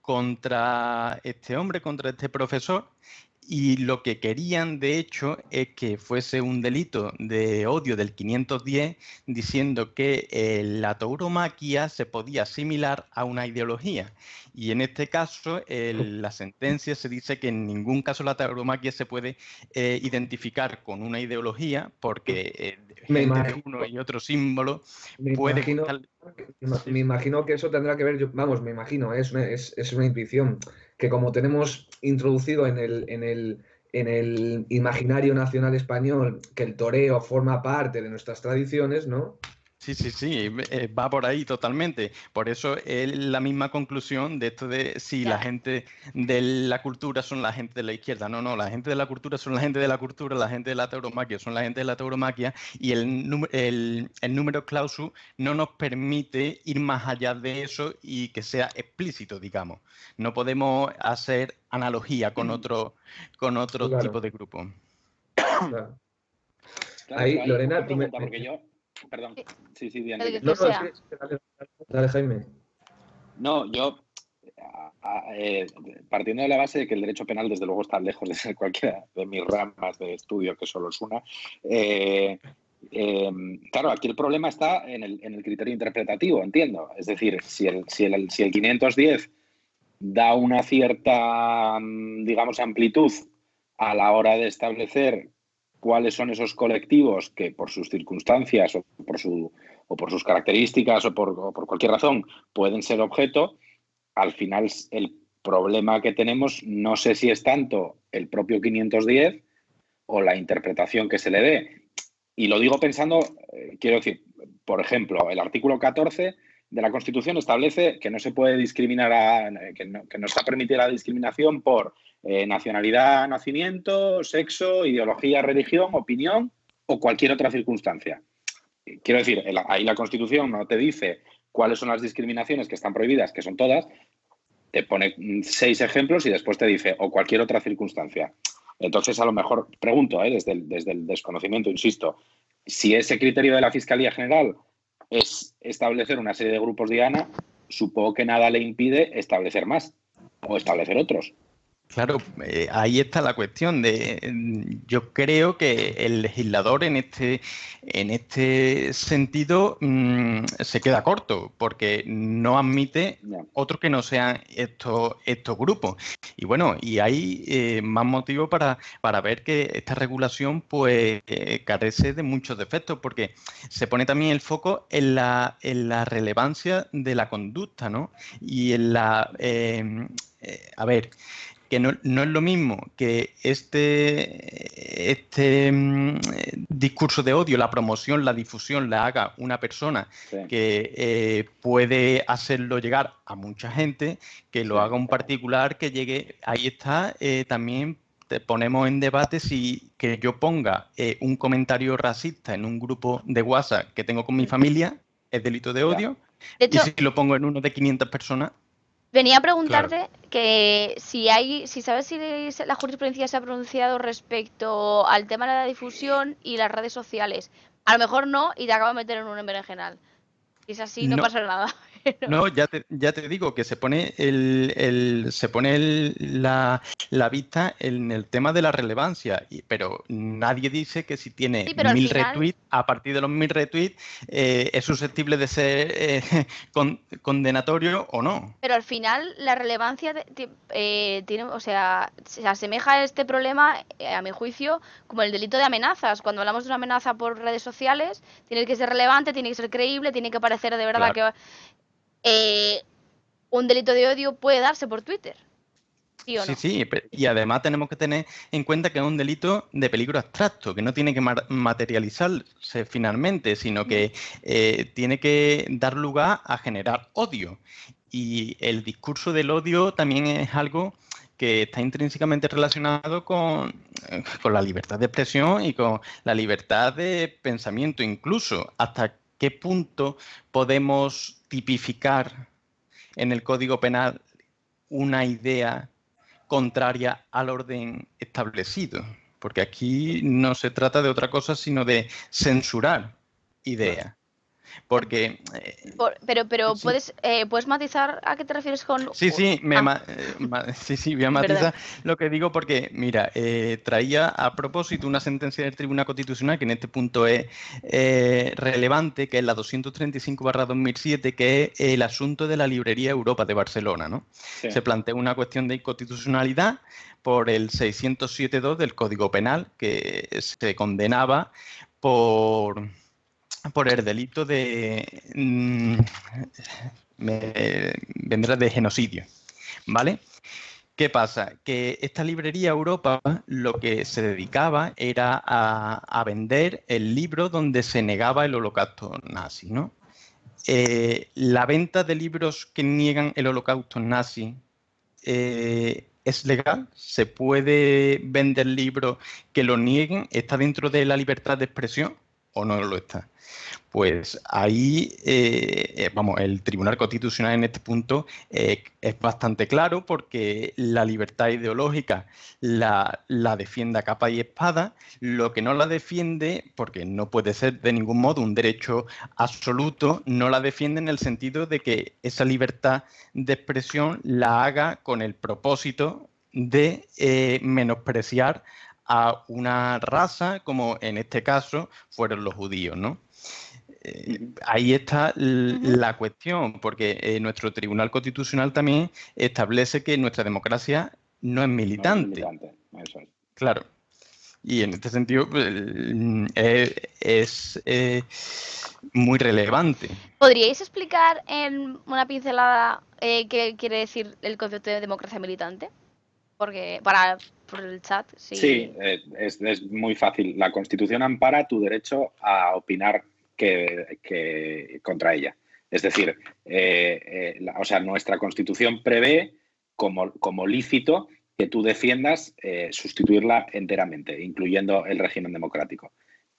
contra este hombre, contra este profesor, y lo que querían, de hecho, es que fuese un delito de odio del 510, diciendo que eh, la tauromaquia se podía asimilar a una ideología. Y en este caso, la sentencia se dice que en ningún caso la tauromaquia se puede eh, identificar con una ideología, porque eh, me imagino, uno y otro símbolo me puede... Imagino, me imagino que eso tendrá que ver, vamos, me imagino, es una, es, es una intuición que como tenemos introducido en el, en el, en el imaginario nacional español que el toreo forma parte de nuestras tradiciones, ¿no? Sí, sí, sí, eh, va por ahí totalmente. Por eso es la misma conclusión de esto de si la gente de la cultura son la gente de la izquierda. No, no, la gente de la cultura son la gente de la cultura, la gente de la tauromaquia son la gente de la tauromaquia y el, el, el número clausus no nos permite ir más allá de eso y que sea explícito, digamos. No podemos hacer analogía con otro, con otro tipo de grupo. ahí, Lorena, tú me... Porque yo Perdón. Sí, sí, bien. No, dale, Jaime. No, yo, eh, partiendo de la base de que el derecho penal, desde luego, está lejos de ser cualquiera de mis ramas de estudio, que solo es una. Eh, eh, claro, aquí el problema está en el, criterio interpretativo, entiendo. Es decir, si el, si, el, si el 510 da una cierta, mm, digamos, amplitud a la hora de establecer cuáles son esos colectivos que por sus circunstancias o por, su, o por sus características o por, por, cualquier razón pueden ser objeto, al final el problema que tenemos no sé si es tanto el propio 510 o la interpretación que se le dé. Y lo digo pensando, eh, quiero decir, por ejemplo, el artículo 14 de la Constitución establece que no se puede discriminar, a, que, no, que no está permitida la discriminación por eh, nacionalidad, nacimiento, sexo, ideología, religión, opinión o cualquier otra circunstancia. Quiero decir, ahí la Constitución no te dice cuáles son las discriminaciones que están prohibidas, que son todas, te pone seis ejemplos y después te dice o cualquier otra circunstancia. Entonces, a lo mejor, pregunto, ¿eh? desde, el, desde el desconocimiento, insisto, si ese criterio de la Fiscalía General es establecer una serie de grupos diana, supongo que nada le impide establecer más o establecer otros. Claro, eh, ahí está la cuestión de yo creo que el legislador en este en este sentido mm, se queda corto porque no admite otros que no sean estos estos grupos y bueno y hay eh, más motivo para, para ver que esta regulación pues eh, carece de muchos defectos porque se pone también el foco en la en la relevancia de la conducta, ¿no? Y en la a ver que no, es lo mismo que este, este mm, discurso de odio, la promoción, la difusión la haga una persona que eh, puede hacerlo llegar a mucha gente, que lo haga un particular que llegue, ahí está eh, también te ponemos en debate si que yo ponga eh, un comentario racista en un grupo de WhatsApp que tengo con mi familia es delito de odio. y si lo pongo en uno de 500 personas Venía a preguntarte que si hay, si sabes si la jurisprudencia se ha pronunciado respecto al tema de la difusión y las redes sociales. A lo mejor no y te acabo de meter en un general. Si es así, no, pasa nada. No, ya te, ya te digo que se pone el, se pone la, vista en el tema de la relevancia, pero nadie dice que si tiene mil retweets, a partir de los mil retweets, eh, es susceptible de ser eh, condenatorio o no. Pero al final la relevancia eh, tiene, o sea, se asemeja a este problema, a mi juicio, como el delito de amenazas. Cuando hablamos de una amenaza por redes sociales, tiene que ser relevante, tiene que ser creíble, tiene que parecer de verdad que eh, un delito de odio puede darse por Twitter. ¿Sí, o no? sí, sí, y además tenemos que tener en cuenta que es un delito de peligro abstracto, que no tiene que materializarse finalmente, sino que eh, tiene que dar lugar a generar odio. Y el discurso del odio también es algo que está intrínsecamente relacionado con, con, la libertad de expresión y con la libertad de pensamiento, incluso hasta qué punto podemos tipificar en el Código Penal una idea contraria al orden establecido, porque aquí no se trata de otra cosa sino de censurar ideas. Porque. Eh, pero pero puedes, eh, puedes matizar a qué te refieres con. Sí, sí, me ah. eh, sí, sí, voy a matizar lo que digo porque, mira, traía a propósito una sentencia del Tribunal Constitucional que en este punto es relevante, que es la 235-2007, que es el asunto de la librería Europa de Barcelona, ¿no? Se plantea una cuestión de inconstitucionalidad por el 607.2 del Código Penal, que se condenaba por por el delito de... Mm, vendrá de genocidio, ¿vale? ¿Qué pasa? Que esta librería Europa lo que se dedicaba era a, vender el libro donde se negaba el holocausto nazi, ¿no? Eh, la venta de libros que niegan el holocausto nazi eh, es legal, se puede vender libros que lo nieguen, está dentro de la libertad de expresión o no lo está. Pues ahí, eh, eh, vamos, el Tribunal Constitucional en este punto eh, es bastante claro porque la libertad ideológica la, la, defiende a capa y espada, lo que no la defiende, porque no puede ser de ningún modo un derecho absoluto, no la defiende en el sentido de que esa libertad de expresión la haga con el propósito de menospreciar a una raza, como en este caso fueron los judíos, ¿no? Eh, ahí está la cuestión, porque eh, nuestro Tribunal Constitucional también establece que nuestra democracia no es militante. Claro. Y en este sentido pues, es, eh, muy relevante. ¿Podríais explicar en una pincelada qué quiere decir el concepto de democracia militante? Porque para por el chat, sí. Sí, es, es muy fácil. La Constitución ampara tu derecho a opinar que, contra ella. Es decir, eh, eh, o sea, nuestra Constitución prevé como, como lícito que tú defiendas eh, sustituirla enteramente, incluyendo el régimen democrático.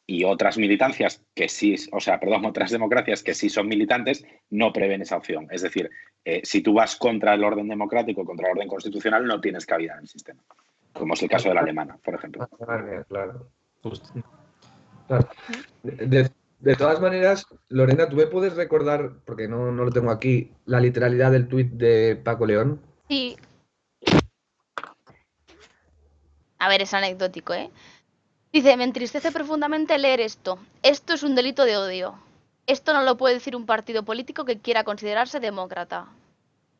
Y otras militancias que sí, o sea, perdón, otras democracias que sí son militantes no prevén esa opción. Es decir, si tú vas contra el orden democrático, contra el orden constitucional, no tienes cabida en el sistema. Como es el caso de la alemana, por ejemplo. Claro, claro. De todas maneras, Lorena, ¿tú me puedes recordar, porque no, lo tengo aquí, la literalidad del tuit de Paco León? Sí. A ver, es anecdótico, ¿eh? Dice, me entristece profundamente leer esto. Esto es un delito de odio. Esto no lo puede decir un partido político que quiera considerarse demócrata.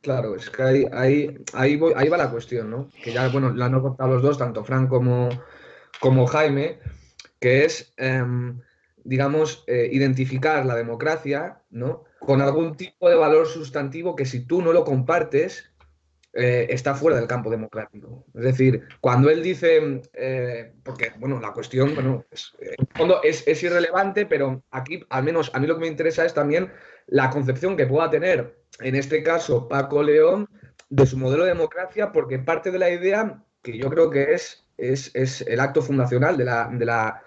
Claro, es que ahí, ahí, ahí, ahí va la cuestión, ¿no? Que ya, bueno, la han contado los dos, tanto Fran como, como Jaime, que es... Em, digamos, eh, identificar la democracia ¿no? con algún tipo de valor sustantivo que si tú no lo compartes, eh, está fuera del campo democrático. Es decir, cuando él dice, eh, porque, bueno, la cuestión, bueno, es, en fondo es, es, irrelevante, pero aquí, al menos a mí lo que me interesa es también la concepción que pueda tener, en este caso, Paco León, de su modelo de democracia, porque parte de la idea que yo creo que es, es, es el acto fundacional de la, de la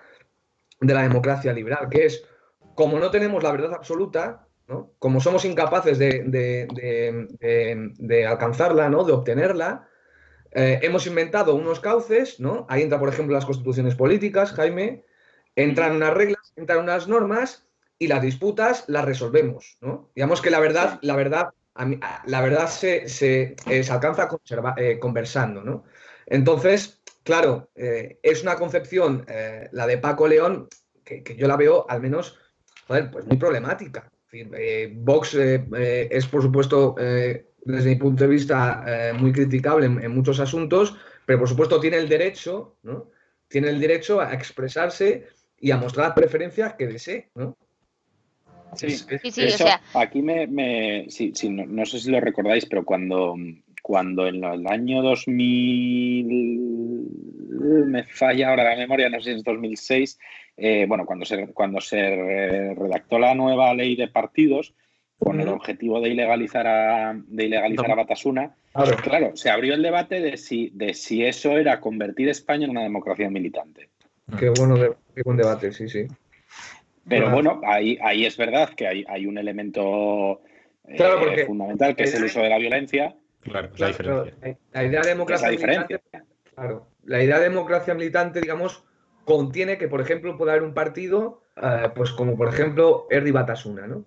de la democracia liberal, que es, como no tenemos la verdad absoluta, como somos incapaces de, alcanzarla, ¿no? de obtenerla, eh, hemos inventado unos cauces, ¿no? ahí entra, por ejemplo, las constituciones políticas, Jaime, entran unas reglas, entran unas normas y las disputas las resolvemos. ¿no? Digamos que la verdad, la verdad, la verdad se, se, eh, alcanza eh, conversando. ¿no? Entonces, Claro, eh, es una concepción, eh, la de Paco León, que, yo la veo al menos, pues muy problemática. Eh, Vox es, por supuesto, desde mi punto de vista, muy criticable en, muchos asuntos, pero por supuesto tiene el derecho, ¿no? Tiene el derecho a expresarse y a mostrar preferencias que desee, ¿no? Sí, sí, o sea... Aquí me, sí, no, sé si lo recordáis, pero cuando cuando en el año 2000, me falla ahora la memoria, no sé si es 2006, eh, bueno, cuando se, cuando se redactó la nueva ley de partidos, con el objetivo de ilegalizar a, de ilegalizar a Batasuna, claro. se abrió el debate de si, de si eso era convertir España en una democracia militante. Qué, bueno, qué buen debate, sí, sí. Pero bueno, ahí, ahí es verdad que hay, hay un elemento eh, fundamental que es el uso de la violencia Claro, la diferencia. La, la idea de democracia la militante, claro, la idea de democracia militante, digamos, contiene que, por ejemplo, pueda haber un partido, eh, pues como por ejemplo Erdi Batasuna, ¿no?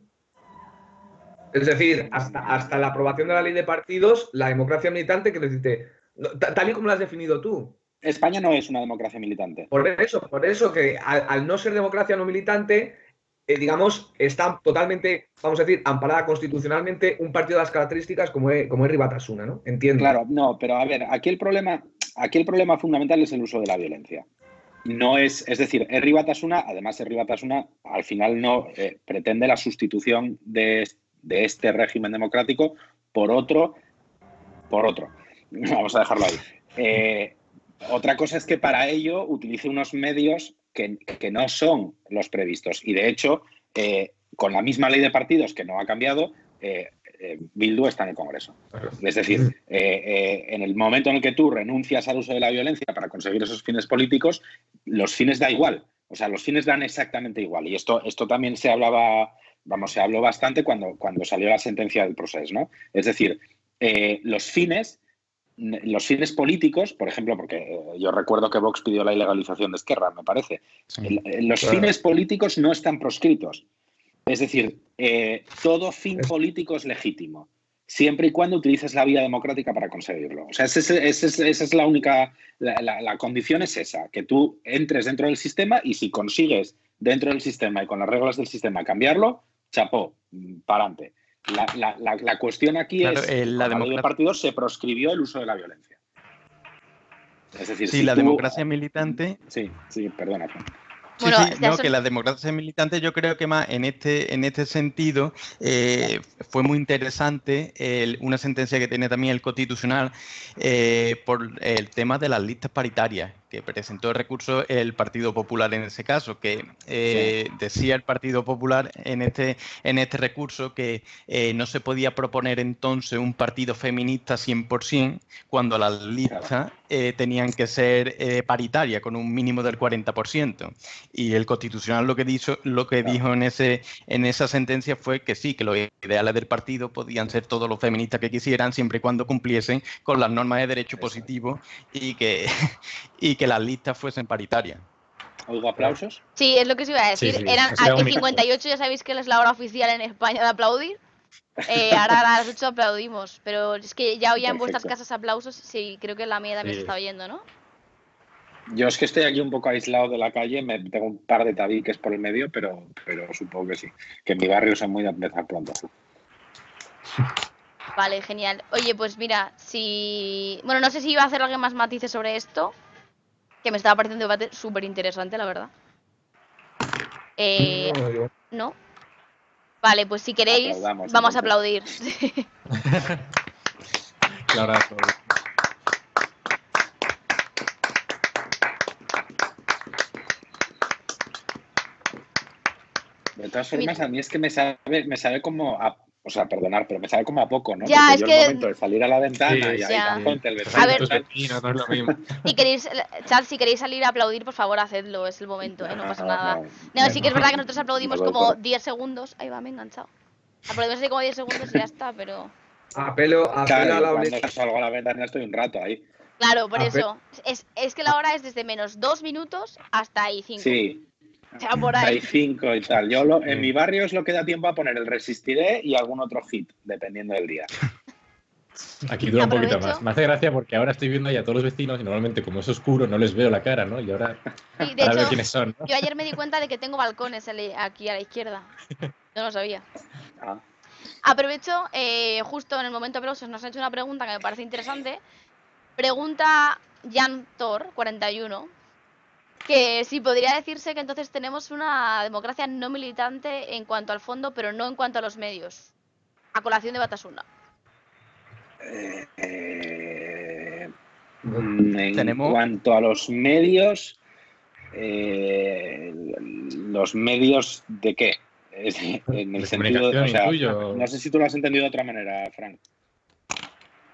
Es decir, hasta, hasta la aprobación de la ley de partidos, la democracia militante, que ta- tal y como lo has definido tú. España no es una democracia militante. Por eso, por eso que al, al no ser democracia no militante, eh, digamos, está totalmente, vamos a decir, amparada constitucionalmente un partido de las características como es, como es Ribatasuna, ¿no? Entiendo. Claro, no, pero a ver, aquí el problema, aquí el problema fundamental es el uso de la violencia. No es, es decir, Herri Batasuna, además Herri Batasuna al final no eh, pretende la sustitución de, de este régimen democrático por otro, por otro. Vamos a dejarlo ahí. Eh, otra cosa es que para ello utilice unos medios que, que no son los previstos. Y de hecho, eh, con la misma ley de partidos que no ha cambiado, eh, eh, Bildu está en el Congreso. Es decir, eh, eh, en el momento en el que tú renuncias al uso de la violencia para conseguir esos fines políticos, los fines da igual. O sea, los fines dan exactamente igual. Y esto, esto también se hablaba, vamos, se habló bastante cuando, cuando salió la sentencia del proceso, ¿no? Es decir, los fines, los fines políticos, por ejemplo, porque eh, yo recuerdo que Vox pidió la ilegalización de Esquerra, me parece. El- los Claro. fines políticos no están proscritos. Es decir, eh, todo fin político es legítimo, siempre y cuando utilices la vía democrática para conseguirlo. O sea, esa es la única, la, la- la condición es esa, que tú entres dentro del sistema y si consigues dentro del sistema y con las reglas del sistema cambiarlo, chapó, para adelante. La, la- la- la cuestión aquí Claro, es, eh, la democracia- partidos se proscribió el uso de la violencia. Es decir, Sí, si la tú- democracia militante Sí, sí, perdona. Sí, Bueno, sí, no, son- que la democracia militante yo creo que más en este, en este sentido eh, fue muy interesante el- una sentencia que tiene también el Constitucional eh, por el tema de las listas paritarias, que presentó el recurso el Partido Popular en ese caso, que eh, decía el Partido Popular en este, en este recurso que eh, no se podía proponer entonces un partido feminista 100% cuando las listas eh, tenían que ser paritarias, con un mínimo del 40%. Y el Constitucional lo que dijo, lo que dijo en, ese, en esa sentencia fue que sí, que los ideales del partido podían ser todos los feministas que quisieran, siempre y cuando cumpliesen con las normas de derecho positivo y que, y que las listas fuesen paritarias. Oigo aplausos. Sí, es lo que os iba a decir. Sí, sí, Eran única. 58, ya sabéis que es la hora oficial en España de aplaudir. Eh, ahora a las 8 aplaudimos, pero es que ya oía en vuestras casas aplausos, sí, creo que la mía también se está oyendo, ¿no? Yo es que estoy aquí un poco aislado de la calle, me tengo un par de tabiques por el medio, pero, pero supongo que sí. Que en mi barrio son muy de empezar pronto. Vale, genial. Oye, pues mira, si... Bueno, no sé si iba a hacer alguien más matices sobre esto, que me estaba pareciendo un debate súper interesante, la verdad. Eh, No. Vale, pues si queréis, Aplaudamos, vamos a aplaudir. Claro, De todas formas, a mí es que me sabe, me sabe como a, o sea, perdonar, pero me sabe como a poco, ¿no? Ya, Porque es yo que- el momento de salir a la ventana Sí, y ahí ya. la gente, el Te vecino, A ver. vecinos, no es lo mismo. Si queréis, chat, si queréis salir a aplaudir, por favor, hacedlo, es el momento, ¿eh? no pasa no, nada. no, No, sí que es verdad que nosotros no aplaudimos como por- 10 segundos. Ahí va, me he enganchado. Aplaudimos así como 10 segundos y ya está, pero... Apelo, apelo Claro, a la honestidad. salgo a la ventana estoy un rato ahí. Claro, por A ver. eso. Es, es que la hora es desde menos 2 minutos hasta ahí 5. Sí, Sea, por hay ahí. cinco y tal. Yo lo- en mi barrio es lo que da tiempo a poner el Resistiré y algún otro hit, dependiendo del día. Aquí dura un poquito más. Me hace gracia porque ahora estoy viendo ahí a todos los vecinos y normalmente como es oscuro no les veo la cara, ¿no? Y ahora, Sí, de ahora veo quiénes son, ¿no? yo ayer me di cuenta de que tengo balcones aquí a la izquierda. No lo sabía. Ah, Aprovecho, eh, justo en el momento de aplausos nos han hecho una pregunta que me parece interesante. Pregunta Jan Thor, 41, que si podría decirse que entonces tenemos una democracia no militante en cuanto al fondo, pero no en cuanto a los medios. A colación de Batasuna. eh, eh, mm, en Tenemos- cuanto a los medios, eh, los medios de qué? En el De sentido, o sea, no sé si tú lo has entendido de otra manera, Frank.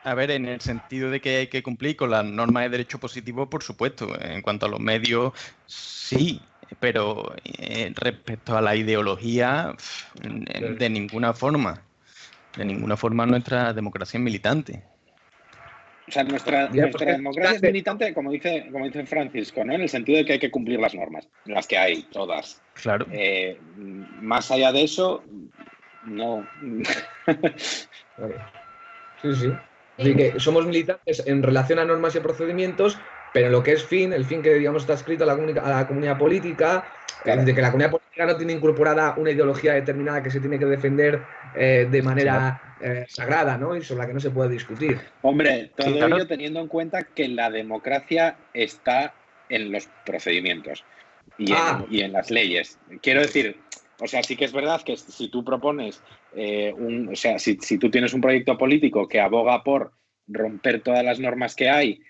A ver, en el sentido de que hay que cumplir con las normas de derecho positivo, por supuesto. En cuanto a los medios, sí, pero eh, respecto a la ideología, de ninguna forma. De ninguna forma nuestra democracia es militante. O sea, nuestra, nuestra democracia es militante, como dice, como dice Francisco, ¿no? En el sentido de que hay que cumplir las normas, las que hay, todas. Claro. Eh, más allá de eso, no. sí, sí. Así que somos militantes en relación a normas y procedimientos, pero lo que es fin, el fin que digamos está escrito a la, a la comunidad política, de que la comunidad política no tiene incorporada una ideología determinada que se tiene que defender eh, de manera eh, sagrada, ¿no? Y sobre la que no se puede discutir. Hombre, todo ello teniendo en cuenta que la democracia está en los procedimientos y, en, ah. las leyes. Quiero decir, o sea, sí que es verdad que si tú propones eh, un, o sea, si, si tú tienes un proyecto político que aboga por romper todas las normas que hay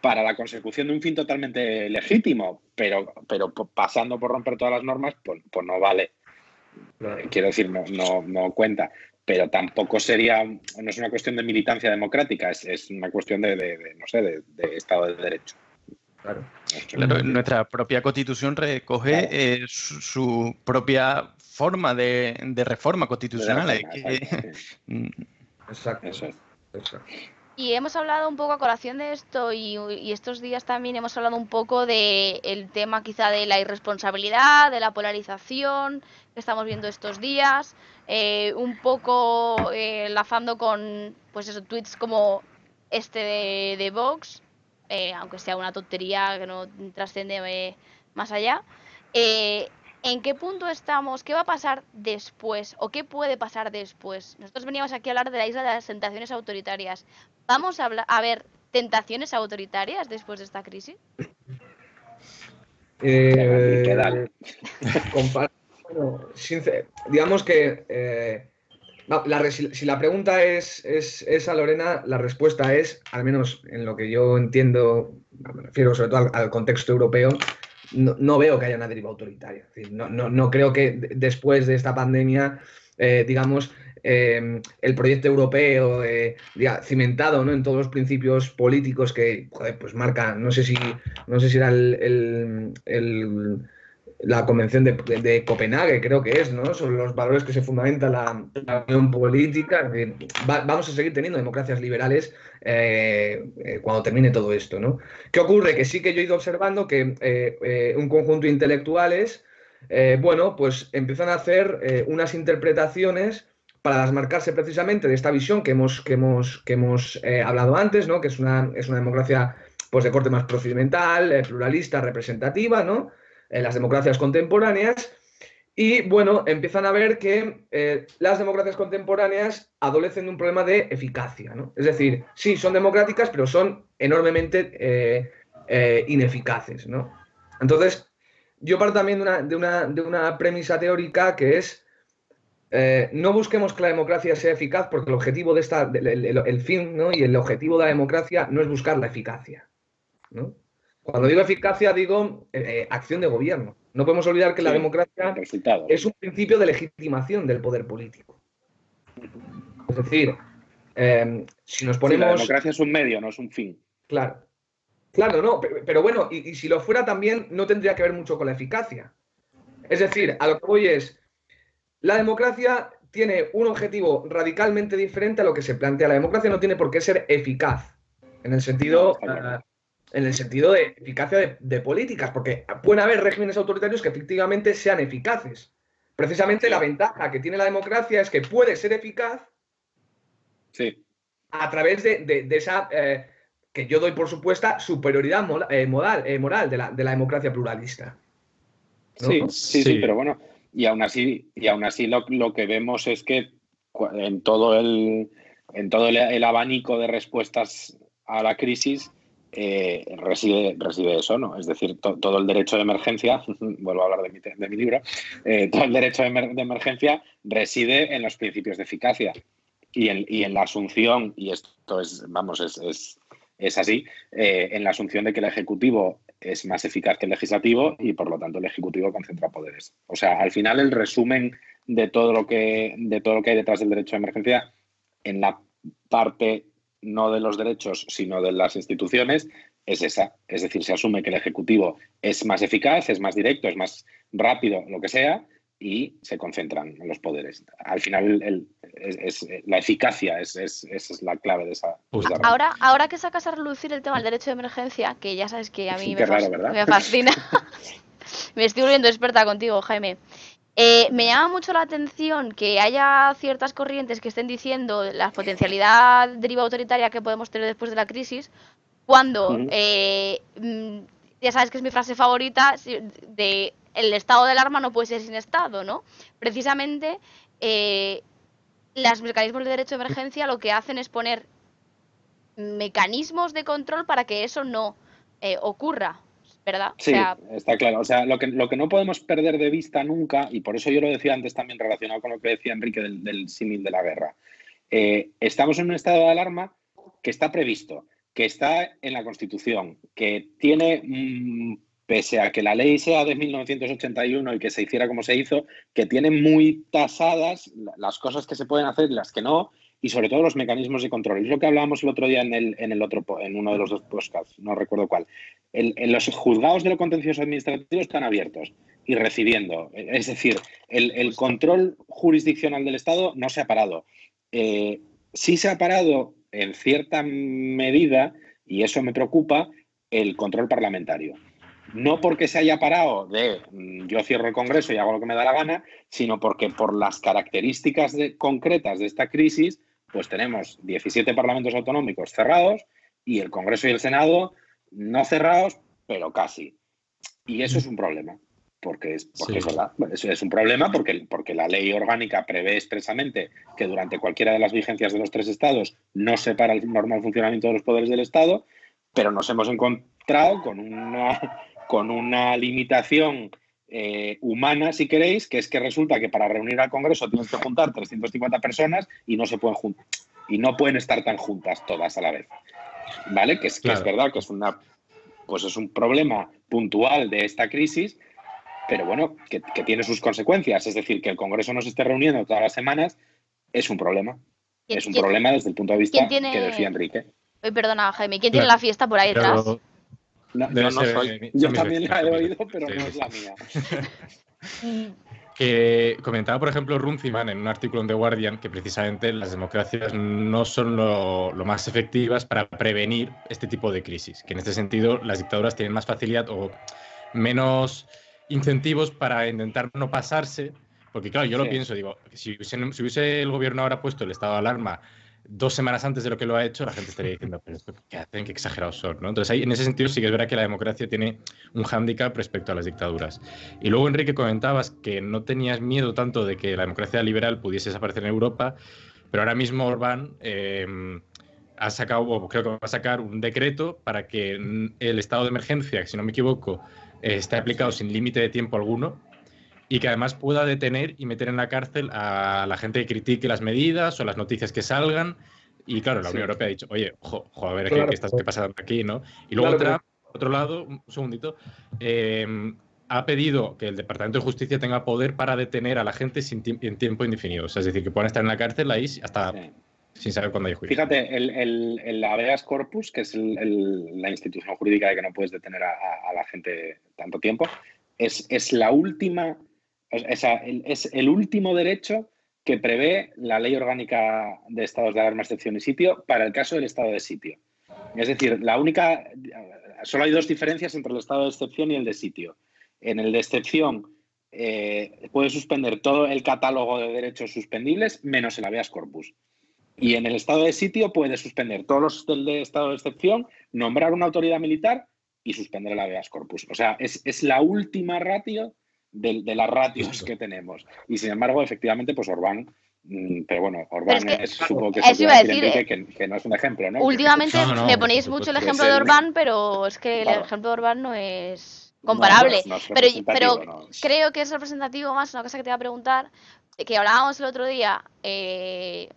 para la consecución de un fin totalmente legítimo, pero, pero pasando por romper todas las normas, pues, pues no vale. Quiero decir, no, no, no, cuenta. Pero tampoco sería, no es una cuestión de militancia democrática, es, es una cuestión de, no sé, de, Estado de Derecho. Claro. nuestra propia constitución recoge eh, su, propia forma de, reforma constitucional. Exacto. Eso Exacto. Y hemos hablado un poco a colación de esto y, estos días también hemos hablado un poco del el tema quizá de la irresponsabilidad, de la polarización que estamos viendo estos días, eh, un poco eh, enlazando con pues esos tweets como este de, de Vox, eh, aunque sea una tontería que no trasciende más allá. ¿En qué punto estamos? ¿Qué va a pasar después? ¿O qué puede pasar después? Nosotros veníamos aquí a hablar de la isla de las tentaciones autoritarias. ¿Vamos a, a ver tentaciones autoritarias después de esta crisis? Eh, digamos que eh, si la pregunta es, es, a Lorena, la respuesta es, al menos en lo que yo entiendo, me refiero sobre todo al contexto europeo, no, veo que haya una deriva autoritaria. no, creo que después de esta pandemia, eh, digamos, eh, el proyecto europeo eh, cimentado ¿no? en todos los principios políticos que pues marca, no sé si, no sé si era el la Convención de, Copenhague, creo que es, ¿no? Sobre los valores que se fundamenta la, unión política. vamos a seguir teniendo democracias liberales eh, eh, cuando termine todo esto, ¿no? ¿Qué ocurre? Que sí que yo he ido observando que eh, un conjunto de intelectuales, bueno, pues empiezan a hacer unas interpretaciones para desmarcarse precisamente de esta visión que hemos, que hemos, que hemos hablado antes, ¿no? Que es una, es una democracia pues, de corte más procedimental, pluralista, representativa, ¿no? En las democracias contemporáneas. Y bueno, empiezan a ver que eh, las democracias contemporáneas adolecen de un problema de eficacia. ¿no? Es decir, sí, son democráticas, pero son enormemente eh, eh, ineficaces. ¿no? Entonces, yo parto también de una, de una, premisa teórica que es no busquemos que la democracia sea eficaz porque el objetivo de esta, el, fin ¿no? y el objetivo de la democracia no es buscar la eficacia. ¿no? Cuando digo eficacia, digo eh, eh, acción de gobierno. No podemos olvidar que la democracia es un principio de legitimación del poder político. Es decir, em, si nos ponemos. la democracia es un medio, no es un fin. Claro. Claro, no, pero, bueno, y, si lo fuera también, no tendría que ver mucho con la eficacia. Es decir, a lo que voy es. La democracia tiene un objetivo radicalmente diferente a lo que se plantea. La democracia no tiene por qué ser eficaz. En el sentido en el sentido de eficacia de, políticas, porque pueden haber regímenes autoritarios que efectivamente sean eficaces. Precisamente la ventaja que tiene la democracia es que puede ser eficaz sí. a través de, esa, eh, que yo doy por supuesta, superioridad eh, moral, eh, moral de, la, democracia pluralista. Sí, sí, sí, pero bueno, y aún así, y aún así lo, que vemos es que en todo el, en todo el abanico de respuestas a la crisis, eh, reside, reside eso, ¿no? Es decir, todo el derecho de emergencia, vuelvo a hablar de mi, de mi libro, eh, todo el derecho de, emergencia reside en los principios de eficacia y en, y en la asunción, y esto es, vamos, es, es, es así, eh, en la asunción de que el Ejecutivo es más eficaz que el Legislativo y por lo tanto el Ejecutivo concentra poderes. O sea, al final el resumen de todo lo que, de todo lo que hay detrás del derecho de emergencia en la parte no de los derechos, sino de las instituciones, es esa. Es decir, se asume que el Ejecutivo es más eficaz, es más directo, es más rápido, lo que sea, y se concentran en los poderes. Al final, el, es, la eficacia es, es, la clave de esa. ahora, ahora que sacas a relucir el tema del derecho de emergencia, que ya sabes que a mí me, fascina, me estoy volviendo experta contigo, Jaime. Eh, me llama mucho la atención que haya ciertas corrientes que estén diciendo la potencialidad deriva autoritaria que podemos tener después de la crisis, cuando eh, mm, ya sabes que es mi frase favorita de el estado del arma no puede ser sin estado, ¿no? Precisamente eh, los mecanismos de derecho de emergencia lo que hacen es poner mecanismos de control para que eso no ocurra. ¿Verdad? Sí, está claro. O sea, lo que, lo que no podemos perder de vista nunca, y por eso yo lo decía antes también relacionado con lo que decía Enrique del, del símil de la guerra, eh, estamos en un estado de alarma que está previsto, que está en la Constitución, que tiene, mm, pese a que la ley sea de 1981 y que se hiciera como se hizo, que tiene muy tasadas las cosas que se pueden hacer y las que no, y sobre todo los mecanismos de control. Es lo que hablábamos el otro día en, el, en, el otro, en uno de los dos podcasts, no recuerdo cuál. en los juzgados de lo contencioso administrativo están abiertos y recibiendo. Es decir, el, control jurisdiccional del Estado no se ha parado. Eh, sí se ha parado en cierta medida, y eso me preocupa, el control parlamentario. No porque se haya parado de mm, yo cierro el Congreso y hago lo que me da la gana, sino porque por las características concretas de esta crisis pues tenemos 17 parlamentos autonómicos cerrados y el Congreso y el Senado no cerrados, pero casi. Y eso es un problema, porque es, porque es verdad. Eso es un problema porque, porque la ley orgánica prevé expresamente que durante cualquiera de las vigencias de los tres estados no se para el normal funcionamiento de los poderes del Estado, pero nos hemos encontrado con una, con una limitación eh, humana, si queréis, que es que resulta que para reunir al Congreso tienes que juntar 350 personas y no se pueden juntar y no pueden estar tan juntas todas a la vez. ¿Vale? Que es, que es verdad que es una pues es un problema puntual de esta crisis, pero bueno, que, tiene sus consecuencias. Es decir, que el Congreso no se esté reuniendo todas las semanas es un problema. Es un problema desde el punto de vista que decía Enrique. perdona, Jaime, ¿quién tiene la fiesta por ahí detrás? Yo también la he oído, pero no es la mía. que comentaba, por ejemplo, Runciman en un artículo en The Guardian que precisamente las democracias no son lo, más efectivas para prevenir este tipo de crisis, que en este sentido las dictaduras tienen más facilidad o menos incentivos para intentar no pasarse, porque claro, yo lo pienso, digo, si si hubiese el gobierno ahora puesto el estado de alarma dos semanas antes de lo que lo ha hecho, la gente estaría diciendo, pero ¿qué hacen? Qué exagerados son, ¿no? Entonces, ahí, en ese sentido sí que es verdad que la democracia tiene un hándicap respecto a las dictaduras. Y luego, Enrique, comentabas que no tenías miedo tanto de que la democracia liberal pudiese desaparecer en Europa, pero ahora mismo Orbán em, ha sacado, o creo que va a sacar un decreto para que el estado de emergencia, que si no me equivoco, esté aplicado sin límite de tiempo alguno, y que además pueda detener y meter en la cárcel a la gente que critique las medidas o las noticias que salgan. Y claro, la Unión Europea ha dicho, oye, ojo, a ver qué, está pasando aquí, ¿no? Y luego otra, por otro lado, un segundito, em, ha pedido que el Departamento de Justicia tenga poder para detener a la gente sin en tiempo indefinido. es decir, que puedan estar en la cárcel ahí hasta sin saber cuándo hay juicio. Fíjate, el, el, habeas corpus, que es la institución jurídica de que no puedes detener a, a la gente tanto tiempo, es, es la última es el último derecho que prevé la ley orgánica de estados de alarma, excepción y sitio para el caso del estado de sitio. Es decir, la única, solo hay dos diferencias entre el estado de excepción y el de sitio. En el de excepción eh, puede suspender todo el catálogo de derechos suspendibles menos el habeas corpus. Y en el estado de sitio puede suspender todos los del de estado de excepción, nombrar una autoridad militar y suspender el habeas corpus. O sea, es, es la última ratio de, las ratios que tenemos. Y sin embargo, efectivamente, pues Orbán mm, pero bueno, Orbán es, supongo que, eso iba a decir, eh, que, no es un ejemplo, ¿no? Últimamente me ponéis mucho el ejemplo de Orbán, pero es que el ejemplo de Orbán no es comparable. pero pero creo que es representativo más una cosa que te iba a preguntar, que hablábamos el otro día eh,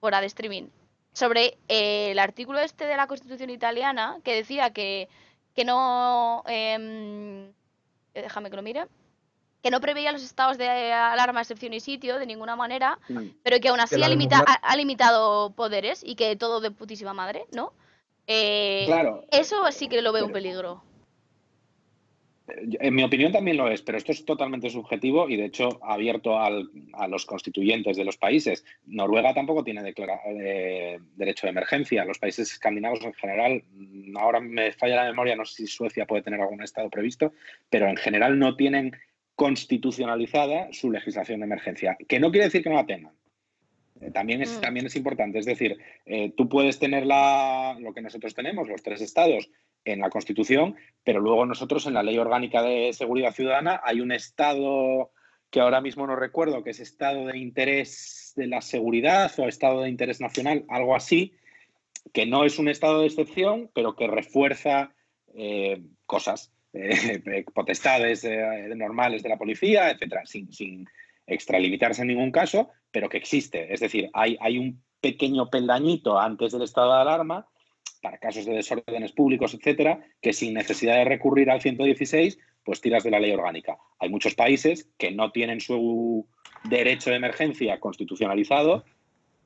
fuera de streaming, sobre eh, el artículo este de la Constitución italiana que decía que, que no... Em, déjame que lo mire que no preveía los estados de alarma, excepción y sitio de ninguna manera, mm. pero que aún así ha, ha, limitado poderes y que todo de putísima madre, ¿no? Eh, claro. Eso sí que lo veo un peligro. En mi opinión también lo es, pero esto es totalmente subjetivo y de hecho abierto a los constituyentes de los países. Noruega tampoco tiene eh, derecho de emergencia. Los países escandinavos en general, ahora me falla la memoria, no sé si Suecia puede tener algún estado previsto, pero en general no tienen constitucionalizada su legislación de emergencia, que no quiere decir que no la tengan. Eh, también, es, mm. también es importante, es decir, eh, tú puedes tener la, lo que nosotros tenemos, los tres estados, en la Constitución, pero luego nosotros en la Ley Orgánica de Seguridad Ciudadana hay un estado que ahora mismo no recuerdo, que es estado de interés de la seguridad o estado de interés nacional, algo así, que no es un estado de excepción, pero que refuerza eh, cosas, eh, potestades eh, normales de la policía, etcétera, sin, sin, extralimitarse en ningún caso, pero que existe. Es decir, hay, hay un pequeño peldañito antes del estado de alarma para casos de desórdenes públicos, etcétera, que sin necesidad de recurrir al 116, pues tiras de la ley orgánica. Hay muchos países que no tienen su derecho de emergencia constitucionalizado,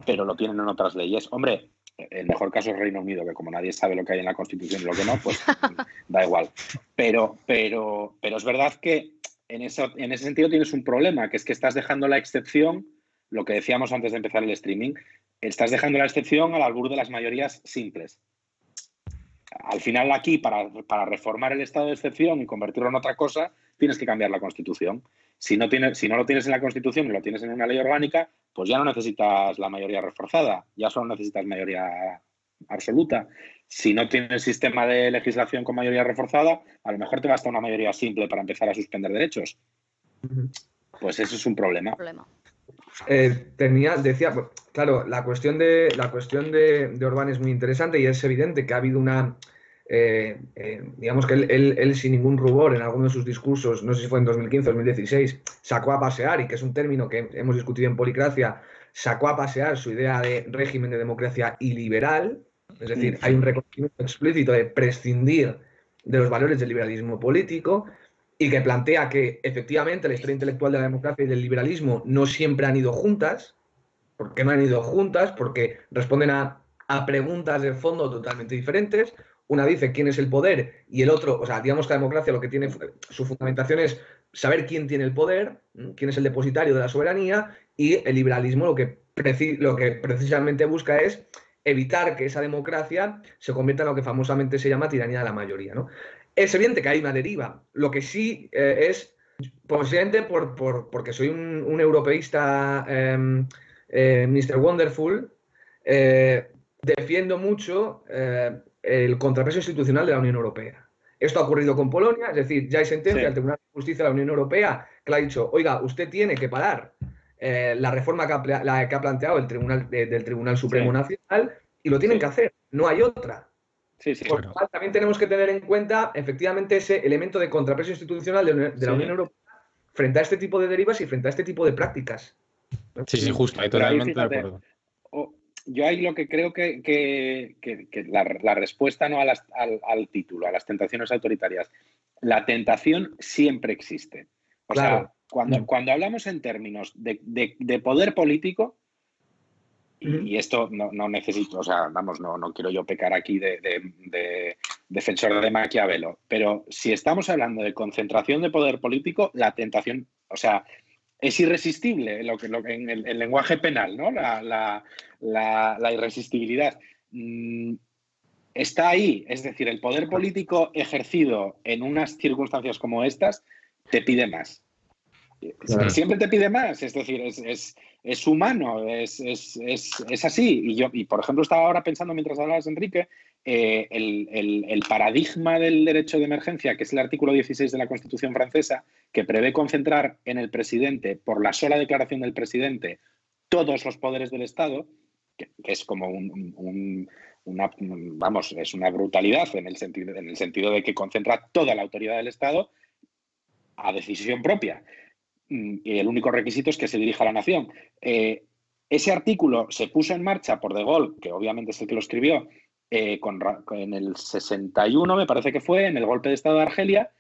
pero lo tienen en otras leyes. Hombre, el mejor caso es Reino Unido, que como nadie sabe lo que hay en la Constitución y lo que no, pues da igual. Pero, pero, pero es verdad que en, en ese sentido tienes un problema, que es que estás dejando la excepción, lo que decíamos antes de empezar el streaming, estás dejando la excepción al albur de las mayorías simples al final aquí, para, reformar el estado de excepción y convertirlo en otra cosa, tienes que cambiar la Constitución. Si no, tienes, si no lo tienes en la Constitución y lo tienes en una ley orgánica, pues ya no necesitas la mayoría reforzada, ya solo necesitas mayoría absoluta. Si no tienes sistema de legislación con mayoría reforzada, a lo mejor te basta una mayoría simple para empezar a suspender derechos. Pues eso es un problema. Eh, tenía, decía, pues, claro, la cuestión de la cuestión de, de Orbán es muy interesante y es evidente que ha habido una, eh, eh, digamos que él, sin ningún rubor en alguno de sus discursos, no sé si fue en 2015 o 2016, sacó a pasear, y que es un término que hemos discutido en Policracia, sacó a pasear su idea de régimen de democracia iliberal, es decir, hay un reconocimiento explícito de prescindir de los valores del liberalismo político, y que plantea que efectivamente la historia intelectual de la democracia y del liberalismo no siempre han ido juntas. ¿Por qué no han ido juntas? Porque responden a, preguntas de fondo totalmente diferentes. Una dice quién es el poder y el otro, o sea, digamos que la democracia lo que tiene su fundamentación es saber quién tiene el poder, quién es el depositario de la soberanía y el liberalismo lo que, lo que precisamente busca es evitar que esa democracia se convierta en lo que famosamente se llama tiranía de la mayoría. ¿no? Es evidente que hay una deriva. Lo que sí eh, es, posiblemente por, porque soy un, europeísta, em, eh, Mr. Wonderful, eh, defiendo mucho el contrapeso institucional de la Unión Europea. Esto ha ocurrido con Polonia, es decir, ya hay sentencia del Tribunal de Justicia de la Unión Europea que le ha dicho, oiga, usted tiene que parar la reforma que ha, la que ha planteado el Tribunal del Tribunal Supremo Nacional y lo tienen que hacer, no hay otra. Sí, sí, Por lo cual, también tenemos que tener en cuenta efectivamente ese elemento de contrapeso institucional de, la Unión Europea frente a este tipo de derivas y frente a este tipo de prácticas. Sí, sí, justo, ahí totalmente de acuerdo. Yo ahí lo que creo que, la, respuesta no al, título, a las tentaciones autoritarias, la tentación siempre existe. O sea, cuando, cuando hablamos en términos de poder político, y, esto no, necesito, o sea, vamos, no, no quiero yo pecar aquí de, defensor de Maquiavelo, pero si estamos hablando de concentración de poder político, la tentación, o sea, es irresistible lo que, lo, en el, lenguaje penal, ¿no? La, irresistibilidad. Mm, está ahí, es decir, el poder político ejercido en unas circunstancias como estas te pide más. Siempre te pide más, es decir, es, es humano, es, así. Y yo, y por ejemplo, estaba ahora pensando mientras hablabas, Enrique, eh, el, paradigma del derecho de emergencia, que es el artículo 16 de la Constitución francesa, que prevé concentrar en el presidente, por la sola declaración del presidente, todos los poderes del Estado, que, es como una, vamos, es una brutalidad en el, sentido, en el sentido de que concentra toda la autoridad del Estado a decisión propia. Mm, y el único requisito es que se dirija a la nación. Eh, ese artículo se puso en marcha por De Gaulle, que obviamente es el que lo escribió, eh, en el 61, me parece que fue, en el golpe de Estado de Argelia,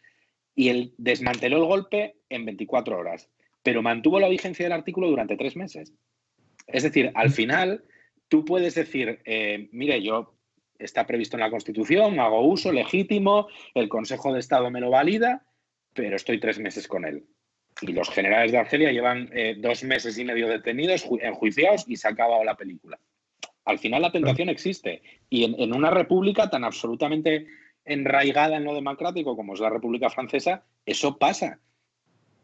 y él desmanteló el golpe en 24 horas, pero mantuvo la vigencia del artículo durante tres meses. Es decir, al final tú puedes decir, eh, mire, yo está previsto en la Constitución, hago uso legítimo, el Consejo de Estado me lo valida, pero estoy tres meses con él. Y los generales de Argelia llevan eh, dos meses y medio detenidos, enjuiciados y se ha acabado la película. Al final la tentación existe. Y en, una república tan absolutamente enraigada en lo democrático como es la República Francesa, eso pasa.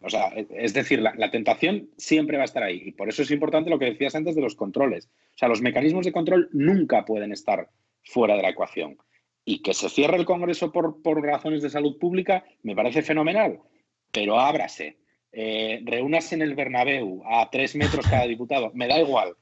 O sea, es decir, la, la, tentación siempre va a estar ahí. Y por eso es importante lo que decías antes de los controles. O sea, los mecanismos de control nunca pueden estar fuera de la ecuación. Y que se cierre el Congreso por, por razones de salud pública me parece fenomenal, pero ábrase. Eh, reúnase en el Bernabéu a tres metros cada diputado, me da igual.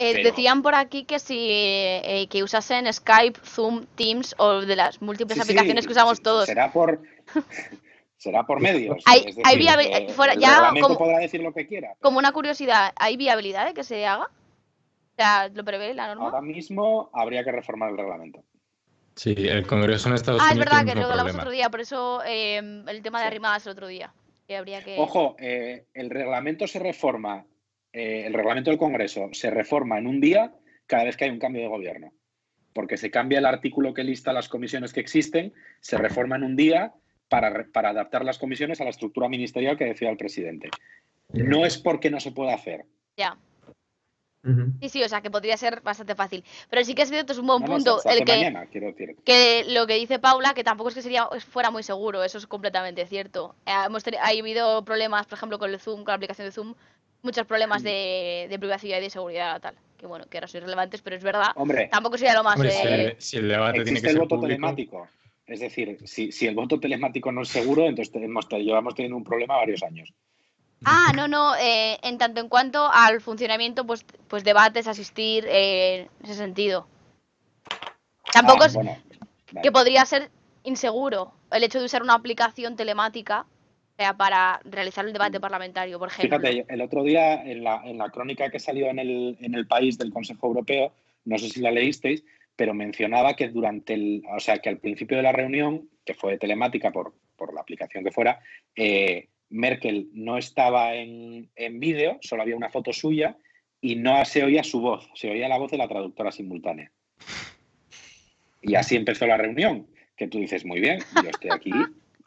Eh, decían por aquí que si eh, que usasen Skype, Zoom, Teams o de las múltiples aplicaciones que usamos todos. Será por será por medios. Hay, eh, fuera, ya como, podrá decir lo que quiera. Como una curiosidad, ¿hay viabilidad de que se haga? O sea, ¿lo prevé la norma? Ahora mismo habría que reformar el reglamento. Sí, el Congreso en Estados Unidos. Ah, es verdad que lo hablamos otro día, por eso el tema de arrimadas el otro día. Ojo, eh, el reglamento se reforma, eh, el reglamento del Congreso se reforma en un día cada vez que hay un cambio de gobierno. Porque se cambia el artículo que lista las comisiones que existen, se reforma en un día para, para adaptar las comisiones a la estructura ministerial que decía el presidente. No es porque no se pueda hacer. Ya. Sí, sí, o sea que podría ser bastante fácil. Pero sí que es cierto, es un buen punto el que, que lo que dice Paula, que tampoco es que sería fuera muy seguro, eso es completamente cierto. Eh, hemos ha habido problemas, por ejemplo, con el Zoom, con la aplicación de Zoom, muchos problemas de, privacidad y de seguridad tal. Que bueno, que ahora son irrelevantes, pero es verdad. Hombre, tampoco sería lo más. Eh, si, el, debate tiene que el voto telemático. Es decir, si, si el voto telemático no es seguro, entonces tenemos, llevamos teniendo un problema varios años. Ah, no, no, eh, en tanto en cuanto al funcionamiento, pues, pues debates, asistir, eh, en ese sentido. Tampoco ah, es que podría ser inseguro el hecho de usar una aplicación telemática para realizar el debate parlamentario, por ejemplo. Fíjate, el otro día en la, en la crónica que salió en el, en el país del Consejo Europeo, no sé si la leísteis, pero mencionaba que durante el, o sea, que al principio de la reunión, que fue telemática por, por la aplicación que fuera, eh, Merkel no estaba en, vídeo, solo había una foto suya y no se oía su voz, se oía la voz de la traductora simultánea. Y así empezó la reunión, que tú dices, muy bien, yo estoy aquí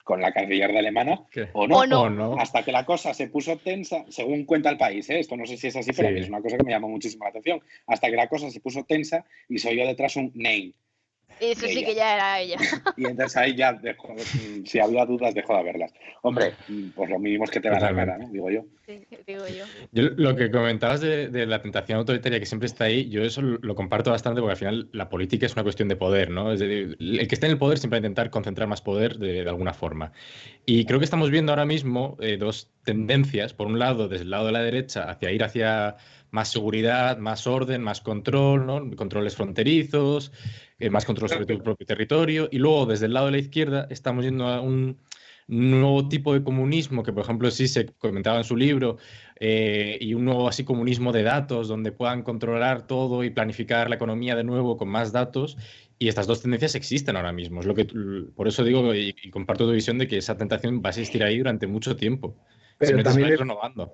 con la canciller de alemana, o no, hasta que la cosa se puso tensa, según cuenta el país, ¿eh? esto no sé si es así, pero es una cosa que me llamó muchísimo la atención, hasta que la cosa se puso tensa y se oyó detrás un name. Eso sí que ya era ella. Y entonces ahí ya dejó, si había dudas, dejó de haberlas. Hombre, pues lo mínimo es que te van a cara, ¿no? Digo yo. Sí, digo yo. yo. Lo que comentabas de, la tentación autoritaria que siempre está ahí, yo eso lo comparto bastante porque al final la política es una cuestión de poder, ¿no? Es decir, el que esté en el poder siempre va a intentar concentrar más poder de, alguna forma. Y creo que estamos viendo ahora mismo eh, dos tendencias. Por un lado, desde el lado de la derecha, hacia ir hacia más seguridad, más orden, más control, controles fronterizos, eh, más control sobre tu propio territorio. Y luego, desde el lado de la izquierda, estamos yendo a un nuevo tipo de comunismo que, por ejemplo, sí se comentaba en su libro, eh, y un nuevo así comunismo de datos, donde puedan controlar todo y planificar la economía de nuevo con más datos. Y estas dos tendencias existen ahora mismo. Es lo que, por eso digo y, comparto tu visión de que esa tentación va a existir ahí durante mucho tiempo. Pero también renovando.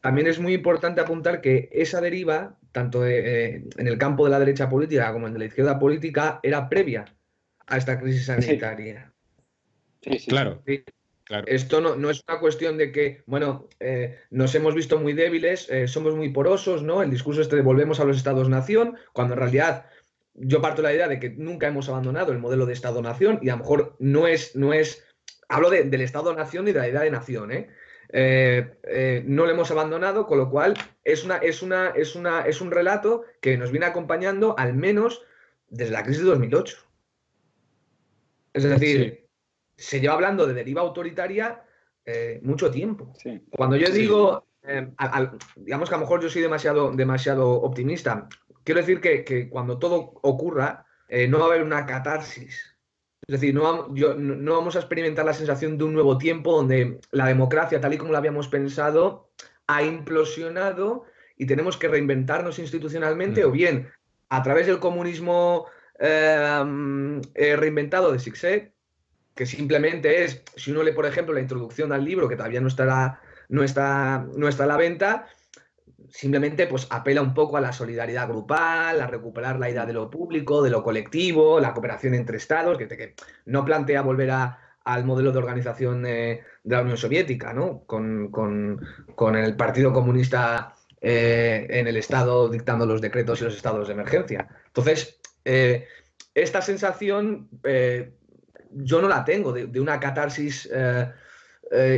También es muy importante apuntar que esa deriva, tanto eh, en el campo de la derecha política como en de la izquierda política, era previa a esta crisis sanitaria. Sí, sí, claro. Esto no, es una cuestión de que, bueno, eh, nos hemos visto muy débiles, eh, somos muy porosos, ¿no? El discurso este de volvemos a los estados-nación, cuando en realidad yo parto de la idea de que nunca hemos abandonado el modelo de estado-nación y a lo mejor no es, no es, hablo del estado-nación y de la idea de nación, ¿eh? Eh, eh, no lo hemos abandonado, con lo cual es, una, es, una, es, una, es un relato que nos viene acompañando al menos desde la crisis de 2008. Es decir, se lleva hablando de deriva autoritaria eh, mucho tiempo. Cuando yo digo, digamos que a lo mejor yo soy demasiado, demasiado optimista, quiero decir que, que cuando todo ocurra, no va a haber una catarsis es decir, no, no, vamos a experimentar la sensación de un nuevo tiempo donde la democracia, tal y como la habíamos pensado, ha implosionado y tenemos que reinventarnos institucionalmente o bien a través del comunismo em, eh, reinventado de Sixet, que simplemente es, si uno lee, por ejemplo, la introducción al libro, que todavía no, estará, no, está, no está a la venta, simplemente pues apela un poco a la solidaridad grupal, a recuperar la idea de lo público, de lo colectivo, la cooperación entre estados, que, no plantea volver a, al modelo de organización de la Unión Soviética, ¿no? Con, con el Partido Comunista eh, en el Estado dictando los decretos y los estados de emergencia. Entonces, eh, esta sensación eh, yo no la tengo de, una catarsis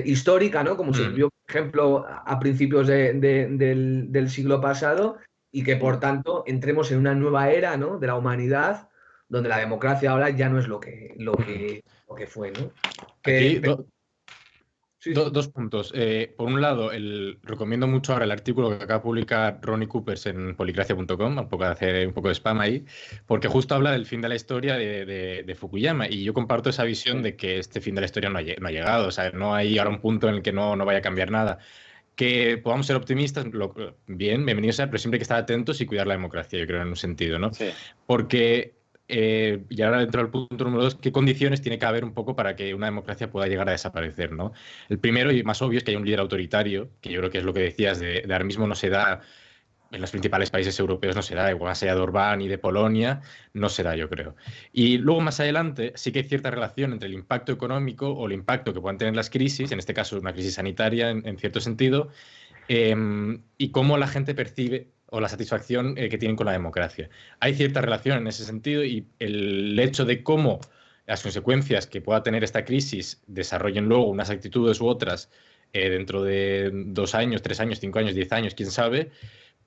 histórica, ¿no? Como se mm. vio, por ejemplo, a principios del, siglo pasado y que, por tanto, entremos en una nueva era ¿no? de la humanidad donde la democracia ahora ya no es lo que, lo que, lo que fue, ¿no? Dos puntos. Eh, por un lado, el, recomiendo mucho ahora el artículo que acaba de publicar Ronnie Coopers en policracia.com, un poco de hacer un poco de spam ahí, porque justo habla del fin de la historia de, Fukuyama y yo comparto esa visión de que este fin de la historia no ha, llegado, o sea, no hay ahora un punto en el que no, no vaya a cambiar nada. Que podamos ser optimistas, bien, bienvenidos sea, pero siempre hay que estar atentos y cuidar la democracia, yo creo, en un sentido, ¿no? Sí. Porque eh, y ahora dentro del punto número dos, ¿qué condiciones tiene que haber un poco para que una democracia pueda llegar a desaparecer? ¿no? El primero y más obvio es que haya un líder autoritario, que yo creo que es lo que decías, de, ahora mismo no se da, en los principales países europeos no se da, igual más de Orbán y de Polonia, no se da, yo creo. Y luego más adelante sí que hay cierta relación entre el impacto económico o el impacto que puedan tener las crisis, en este caso una crisis sanitaria en, cierto sentido, em, y cómo la gente percibe o la satisfacción eh, que tienen con la democracia. Hay cierta relación en ese sentido y el hecho de cómo las consecuencias que pueda tener esta crisis desarrollen luego unas actitudes u otras eh, dentro de dos años, tres años, cinco años, diez años, quién sabe,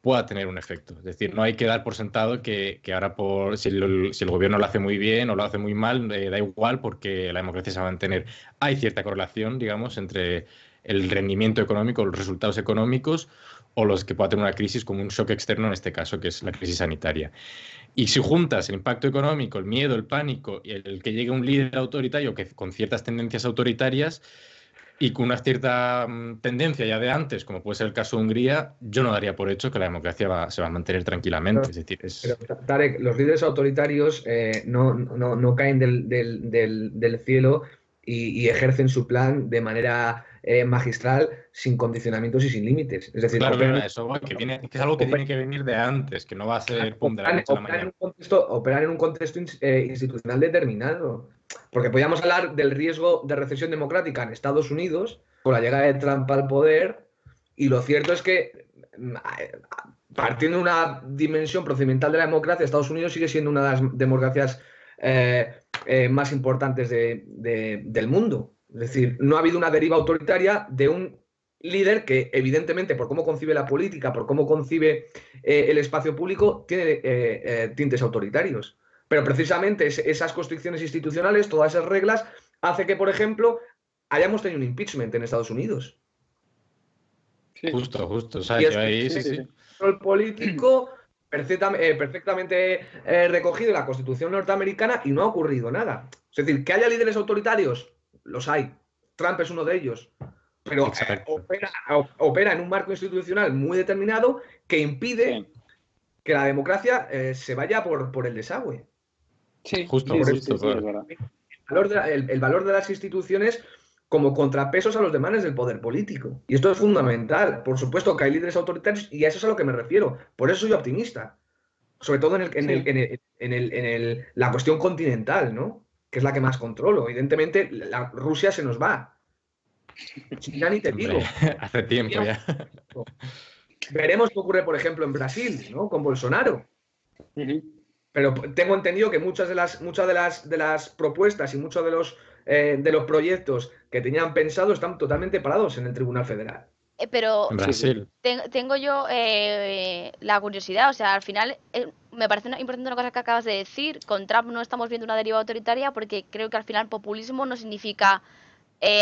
pueda tener un efecto. Es decir, no hay que dar por sentado que, ahora por, si el, gobierno lo hace muy bien o lo hace muy mal, eh, da igual porque la democracia se va a mantener. Hay cierta correlación, digamos, entre el rendimiento económico, los resultados económicos o los que pueda tener una crisis como un shock externo en este caso, que es la crisis sanitaria. Y si juntas el impacto económico, el miedo, el pánico y el, que llegue un líder autoritario que, con ciertas tendencias autoritarias y con una cierta mm, tendencia ya de antes, como puede ser el caso de Hungría, yo no daría por hecho que la democracia se va a mantener tranquilamente. es decir, Tarek, los líderes autoritarios eh, no, no, no, caen del, del, del, cielo y, y, ejercen su plan de manera eh, magistral sin condicionamientos y sin límites. Es decir, claro, eso, que, es algo que tiene que venir de antes, que no va a ser pum, de la noche a la mañana. En un contexto, operar en un contexto eh, institucional determinado. Porque podríamos hablar del riesgo de recesión democrática en Estados Unidos con la llegada de Trump al poder, y lo cierto es que mm, partiendo de una dimensión procedimental de la democracia, Estados Unidos sigue siendo una de las democracias eh, más importantes del mundo. Es decir, no ha habido una deriva autoritaria de un líder que, evidentemente, por cómo concibe la política, por cómo concibe eh, el espacio público, tiene eh, eh, tintes autoritarios. Pero precisamente esas constricciones institucionales, todas esas reglas, hace que, por ejemplo, hayamos tenido un impeachment en Estados Unidos. Justo, justo. O sea, que ahí, sí, sí. El político perfectamente recogido en la Constitución norteamericana y no ha ocurrido nada. Es decir, que haya líderes autoritarios, los hay. Trump es uno de ellos. Pero eh, opera, en un marco institucional muy determinado que impide que la democracia eh, se vaya por, por el desagüe. Sí, justo, por justo, el, valor de las instituciones como contrapesos a los demandas del poder político. Y esto es fundamental. Por supuesto que hay líderes autoritarios y a eso es a lo que me refiero. Por eso soy optimista. Sobre todo en, el, en, la cuestión continental, ¿no? Que es la que más controlo. Evidentemente, la, Rusia se nos va. Ya ni te digo. Hace tiempo ya. Veremos qué ocurre, por ejemplo, en Brasil, ¿no? Con Bolsonaro. Pero tengo entendido que muchas de las, muchas de las, de las propuestas y muchos de los, eh, de los proyectos que tenían pensado están totalmente parados en el Tribunal Federal. Eh, pero tengo yo eh, la curiosidad, o sea, al final eh, me parece importante una cosa que acabas de decir, con Trump no estamos viendo una deriva autoritaria porque creo que al final populismo no significa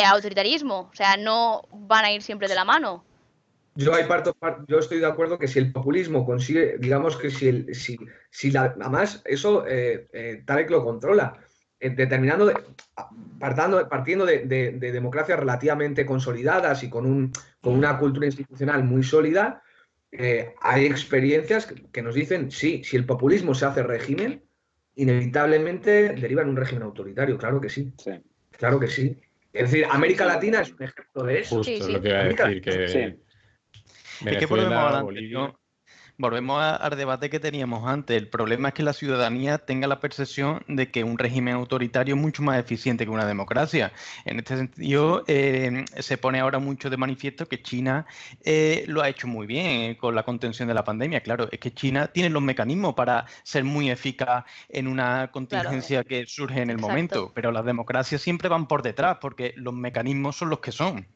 autoritarismo, o sea, no van a ir siempre de la mano. Yo, hay parto, yo estoy de acuerdo que si el populismo consigue, digamos que si, el, si, si la, además eso Tarek lo controla, determinando, partiendo de, democracias relativamente consolidadas y con, un, con una cultura institucional muy sólida, eh, hay experiencias que, nos dicen, sí, si el populismo se hace régimen, inevitablemente deriva en un régimen autoritario, claro que sí. Claro que sí. Es decir, América Latina es un ejemplo de eso. Justo lo que iba a decir, que... Venezuela, Bolivia Volvemos al debate que teníamos antes. El problema es que la ciudadanía tenga la percepción de que un régimen autoritario es mucho más eficiente que una democracia. En este sentido, eh, se pone ahora mucho de manifiesto que China eh, lo ha hecho muy bien eh, con la contención de la pandemia. Claro, es que China tiene los mecanismos para ser muy eficaz en una contingencia que surge en el momento, pero las democracias siempre van por detrás porque los mecanismos son los que son.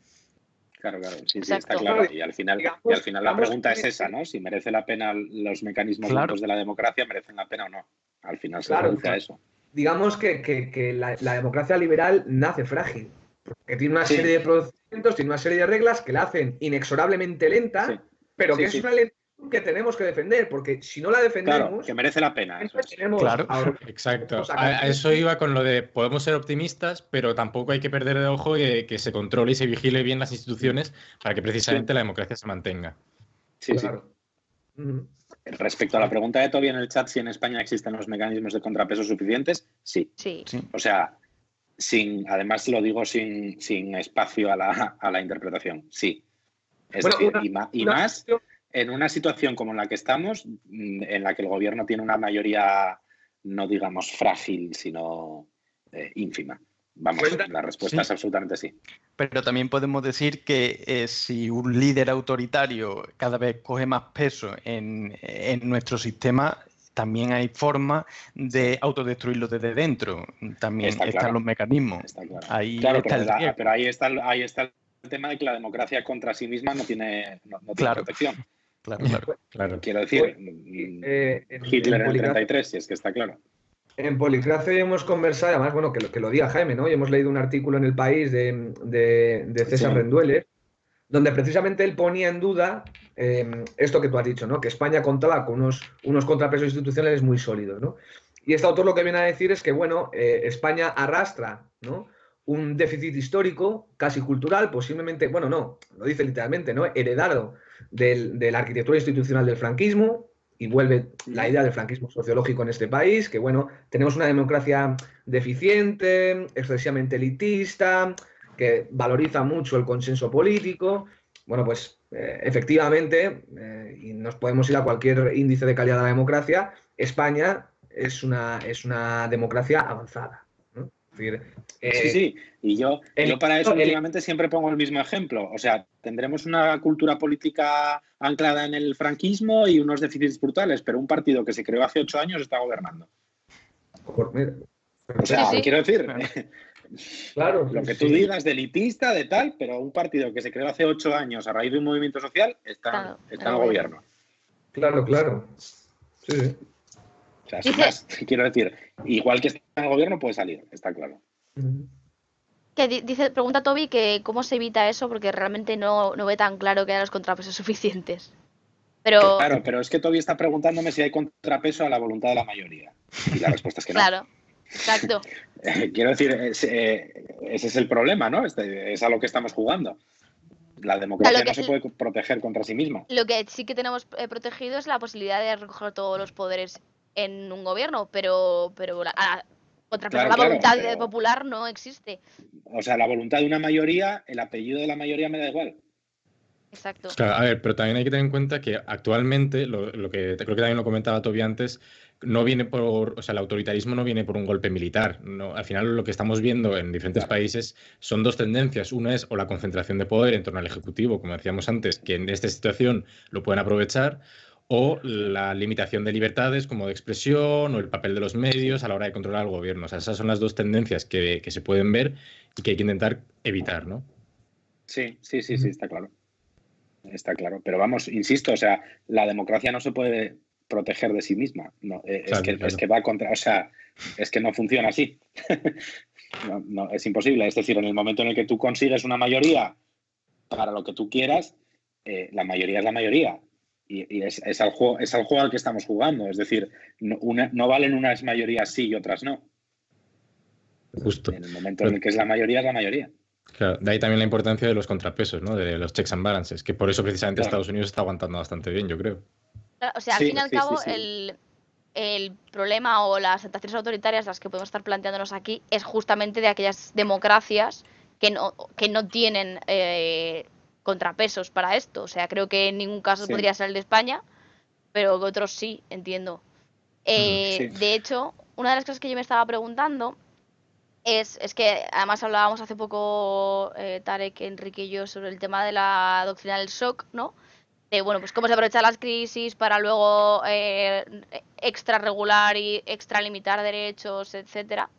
Claro, claro, sí, sí, está claro. Y al final, y al final la pregunta es esa, ¿no? Si merece la pena los mecanismos de la democracia, merecen la pena o no. Al final se claro, a eso. Digamos que, la, democracia liberal nace frágil, porque tiene una serie de procedimientos, tiene una serie de reglas que la hacen inexorablemente lenta, pero que es una lentitud que tenemos que defender, porque si no la defendemos... Claro, que merece la pena. Eso claro, exacto. A, eso iba con lo de podemos ser optimistas, pero tampoco hay que perder de ojo que, que se controle y se vigile bien las instituciones para que precisamente la democracia se mantenga. Sí, claro. Respecto a la pregunta de Toby en el chat, si en España existen los mecanismos de contrapeso suficientes, sí. Sí. O sea, sin, además lo digo sin, sin espacio a la, a la interpretación, sí. Es y, más en una situación como la que estamos, mm, en la que el gobierno tiene una mayoría, no digamos frágil, sino eh, ínfima. Vamos, la respuesta es absolutamente sí. Pero también podemos decir que eh, si un líder autoritario cada vez coge más peso en, nuestro sistema, también hay forma de autodestruirlo desde dentro. También están los mecanismos. Ahí está pero, ahí está, ahí está el tema de que la democracia contra sí misma no tiene, no, tiene protección. Claro, claro. Quiero decir, eh, Hitler en, el 33, si es que está claro. En Policracia hemos conversado, además, bueno, que lo, que lo diga Jaime, ¿no? Y hemos leído un artículo en El País de, César Rendueles, donde precisamente él ponía en duda em, esto que tú has dicho, ¿no? Que España contaba con unos, unos contrapesos institucionales muy sólidos, ¿no? Y este autor lo que viene a decir es que, bueno, eh, España arrastra, ¿no? Un déficit histórico, casi cultural, posiblemente, bueno, no, lo dice literalmente, ¿no? Heredado de la arquitectura institucional del franquismo y vuelve la idea del franquismo sociológico en este país, que bueno, tenemos una democracia deficiente, excesivamente elitista, que valoriza mucho el consenso político. Bueno, pues eh, efectivamente, eh, y nos podemos ir a cualquier índice de calidad de la democracia, España es una, es una democracia avanzada sí, eh, sí, y yo, yo para eso últimamente siempre pongo el mismo ejemplo. O sea, tendremos una cultura política anclada en el franquismo y unos déficits brutales, pero un partido que se creó hace ocho años está gobernando. O sea, quiero decir, claro, lo que tú digas de elitista, de tal, pero un partido que se creó hace ocho años a raíz de un movimiento social está, está en el gobierno. Claro, claro. Sí. O sea, quiero decir, igual que está en el gobierno puede salir, está claro. Que dice, pregunta Toby que cómo se evita eso porque realmente no, no ve tan claro que haya los contrapesos suficientes. Pero... Claro, pero es que Toby está preguntándome si hay contrapeso a la voluntad de la mayoría. Y la respuesta es que no. Claro, exacto. quiero decir, eh, ese es el problema, ¿no? Este, es a lo que estamos jugando. La democracia no se puede proteger contra sí misma. Lo que sí que tenemos eh, protegido es la posibilidad de recoger todos los poderes en un gobierno, pero, pero la, contra la voluntad popular no existe. O sea, la voluntad de una mayoría, el apellido de la mayoría me da igual. Exacto. a ver, pero también hay que tener en cuenta que actualmente, lo, que creo que también lo comentaba Toby antes, no viene por, o sea, el autoritarismo no viene por un golpe militar. No, al final lo que estamos viendo en diferentes países son dos tendencias. Una es o la concentración de poder en torno al Ejecutivo, como decíamos antes, que en esta situación lo pueden aprovechar, o la limitación de libertades como de expresión o el papel de los medios a la hora de controlar al gobierno. O sea, esas son las dos tendencias que, se pueden ver y que hay que intentar evitar, ¿no? Sí, sí, sí, sí, está claro. Está claro. Pero vamos, insisto, o sea, la democracia no se puede proteger de sí misma. No, eh, es, que, es, que, va contra, o sea, es que no funciona así. no, es imposible. Es decir, en el momento en el que tú consigues una mayoría para lo que tú quieras, eh, la mayoría es la mayoría y, es, es, al juego, es al juego al que estamos jugando. Es decir, no, no valen unas mayorías sí y otras no. Justo. En el momento en el que es la mayoría, es la mayoría. Claro, de ahí también la importancia de los contrapesos, ¿no? De los checks and balances, que por eso precisamente Estados Unidos está aguantando bastante bien, yo creo. O sea, al fin y al cabo, el, problema o las tentaciones autoritarias, las que podemos estar planteándonos aquí, es justamente de aquellas democracias que no, que no tienen eh, contrapesos para esto. O sea, creo que en ningún caso podría ser el de España. pero otros sí, entiendo. Eh, sí. De hecho, una de las cosas que yo me estaba preguntando es, es que además hablábamos hace poco eh, Tarek, Enrique y yo sobre el tema de la doctrina del shock, ¿no? De, bueno, pues cómo se aprovechan las crisis para luego eh, extra regular y extra limitar derechos, etcétera.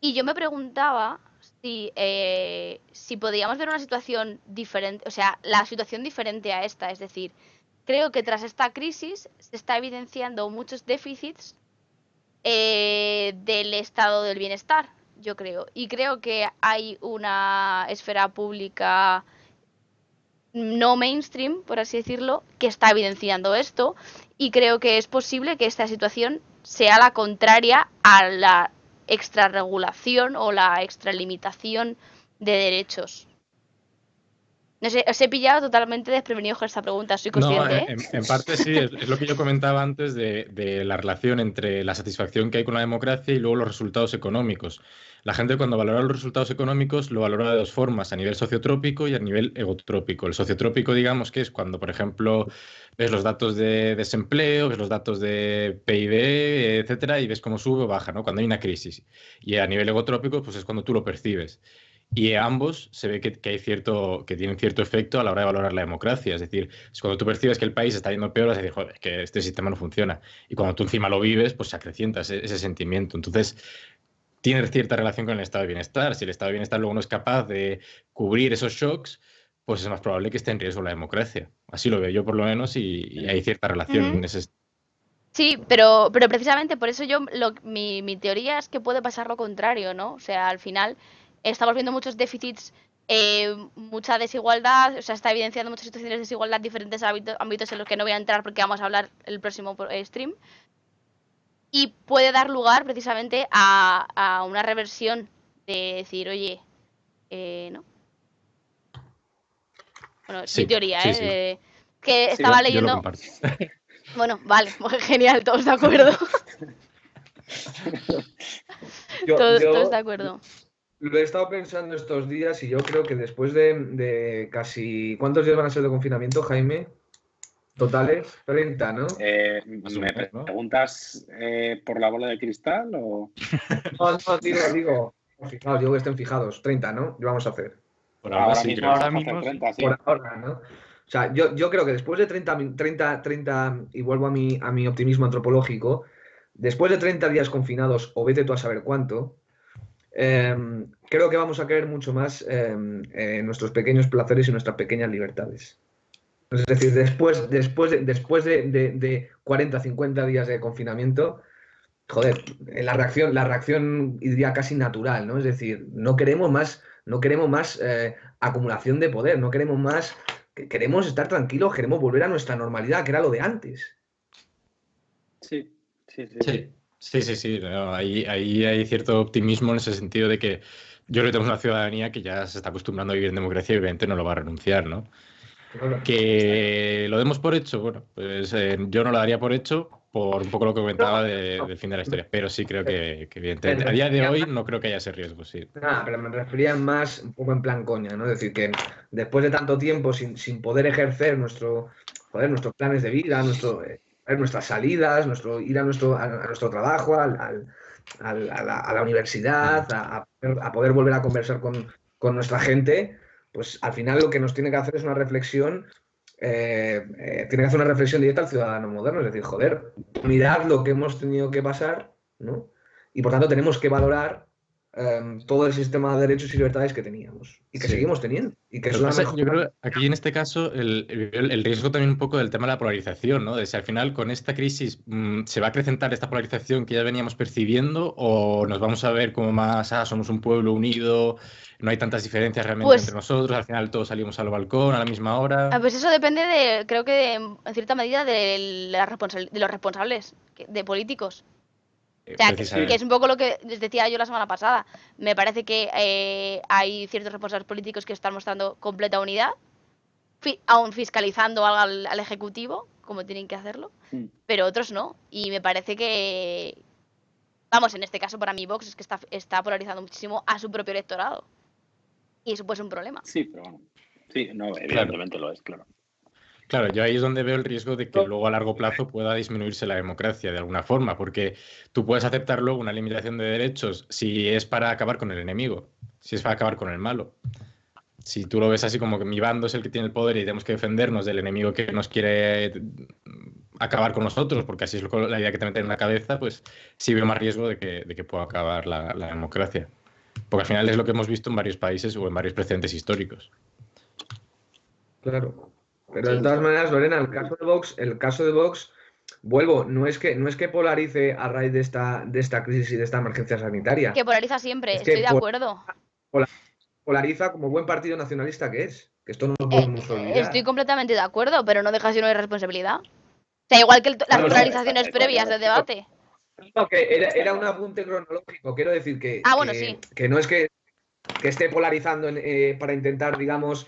Y yo me preguntaba si, eh, si podíamos ver una situación diferente, o sea, la situación diferente a esta, es decir, creo que tras esta crisis se está evidenciando muchos déficits eh, del estado del bienestar, yo creo. Y creo que hay una esfera pública no mainstream, por así decirlo, que está evidenciando esto. Y creo que es posible que esta situación sea la contraria a la extrarregulación o la extralimitación de derechos. No sé, os he pillado totalmente desprevenido con esta pregunta, soy No, consciente. ¿eh? en, en parte sí, es, es lo que yo comentaba antes de, de la relación entre la satisfacción que hay con la democracia y luego los resultados económicos. La gente cuando valora los resultados económicos lo valora de dos formas, a nivel sociotrópico y a nivel egotrópico. El sociotrópico, digamos, que es cuando, por ejemplo, ves los datos de desempleo, ves los datos de PIB, etcétera, y ves cómo sube o baja, ¿no? Cuando hay una crisis. Y a nivel egotrópico, pues es cuando tú lo percibes. Y ambos se ve que, que hay cierto, que tienen cierto efecto a la hora de valorar la democracia. Es decir, cuando tú percibes que el país está yendo peor, vas a decir, joder, es que este sistema no funciona. Y cuando tú encima lo vives, pues se acrecienta ese, ese sentimiento. Entonces, tiene cierta relación con el estado de bienestar. Si el estado de bienestar luego no es capaz de cubrir esos shocks, pues es más probable que esté en riesgo la democracia. Así lo veo yo por lo menos y, y hay cierta relación en ese Sí, pero, pero precisamente por eso yo lo, mi, mi teoría es que puede pasar lo contrario, ¿no? O sea, al final estamos viendo muchos déficits, eh, mucha desigualdad, o sea, está evidenciando muchas situaciones de desigualdad, diferentes ámbito- ámbitos en los que no voy a entrar porque vamos a hablar el próximo eh, stream. Y puede dar lugar precisamente a, a una reversión de decir, oye, eh, ¿no? Bueno, mi Sí, teoría, sí, ¿eh? sí. Eh, que estaba yo- leyendo... Bueno, vale, genial, todos de acuerdo. Yo, Todos, yo todos de acuerdo. Lo he estado pensando estos días y yo creo que después de, de casi... ¿Cuántos días van a ser de confinamiento, Jaime? Totales, 30, ¿no? Eh, ¿Me preguntas eh, por la bola de cristal o...? No, no, digo, digo, fijaos, digo que estén fijados, 30, ¿no? ¿Qué vamos a hacer? Por ahora, sí, mismo Ahora hacer mismo sí. 30, sí. Por ahora, ¿no? O sea, yo, yo creo que después de 30, min- 30, 30, y vuelvo a mi, a mi optimismo antropológico, después de 30 días confinados, o vete tú a saber cuánto, em, creo que vamos a querer mucho más em, eh, nuestros pequeños placeres y nuestras pequeñas libertades. Es decir, después, después, de, después de, de- de 40, 50 días de confinamiento, joder, eh, la reacción, la reacción diría casi natural, ¿no? Es decir, no queremos más, no queremos más eh, acumulación de poder, no queremos más, que- queremos estar tranquilos, queremos volver a nuestra normalidad, que era lo de antes. Sí, sí, sí. Sí, sí, sí, sí, no, ahí, ahí hay cierto optimismo en ese sentido de que yo creo que tenemos una ciudadanía que ya se está acostumbrando a vivir en democracia y obviamente no lo va a renunciar, ¿no? Que lo demos por hecho, bueno, pues eh, yo no lo daría por hecho por un poco lo que comentaba de- del fin de la historia, pero sí creo que, que evidentemente, a día de hoy no creo que haya ese riesgo, sí. Nada, pero me refería más un poco en plan coña, ¿no? Es decir, que después de tanto tiempo sin, sin poder ejercer nuestro, joder, nuestros planes de vida, nuestro, eh, nuestras salidas, nuestro, ir a nuestro, a, a nuestro trabajo, al, al- al- a, la, a la universidad, a, a poder, volver a conversar con, con nuestra gente, pues al final lo que nos tiene que hacer es una reflexión, eh, eh, tiene que hacer una reflexión directa al ciudadano moderno, es decir, joder, mirad lo que hemos tenido que pasar, ¿no? Y por tanto tenemos que valorar em, todo el sistema de derechos y libertades que teníamos y que Sí. seguimos teniendo. Y que es pasa, mejor- yo creo que aquí en este caso el, el- el riesgo también un poco del tema de la polarización, ¿no? De si al final con esta crisis mm, se va a acrecentar esta polarización que ya veníamos percibiendo o nos vamos a ver como más, ah, somos un pueblo unido, no hay tantas diferencias realmente Pues- entre nosotros, al final todos salimos al balcón a la misma hora. Pues eso depende de, creo que de- en cierta medida de, la responsab- de los responsables, de políticos. Eh, O sea, que, es un poco lo que les decía yo la semana pasada. Me parece que eh, hay ciertos responsables políticos que están mostrando completa unidad, fi- aún fiscalizando al, al Ejecutivo, como tienen que hacerlo, Mm. pero otros no. Y me parece que, vamos, en este caso para mí Vox es que está, está polarizando muchísimo a su propio electorado. Y eso puede ser un problema. Sí, pero bueno. Sí, no, evidentemente lo es, claro. Claro, yo ahí es donde veo el riesgo de que luego a largo plazo pueda disminuirse la democracia de alguna forma, porque tú puedes aceptar luego una limitación de derechos si es para acabar con el enemigo, si es para acabar con el malo. Si tú lo ves así como que mi bando es el que tiene el poder y tenemos que defendernos del enemigo que nos quiere acabar con nosotros, porque así es la idea que te meten en la cabeza, pues sí veo más riesgo de que, de que pueda acabar la, la democracia. Porque al final es lo que hemos visto en varios países o en varios precedentes históricos. Claro. Pero de todas maneras, Lorena, el caso de Vox, el caso de Vox, vuelvo, no es que no es que polarice a raíz de esta, de esta crisis y de esta emergencia sanitaria. Que polariza siempre, estoy de acuerdo. Polariza como buen partido nacionalista que es. Que esto no lo podemos eh, olvidar. Estoy completamente de acuerdo, pero no deja de una irresponsabilidad. O sea, igual que las polarizaciones previas del debate. No, que era, un apunte cronológico. Quiero decir que, ah, bueno, que, sí. que, no es que, que esté polarizando eh, para intentar, digamos,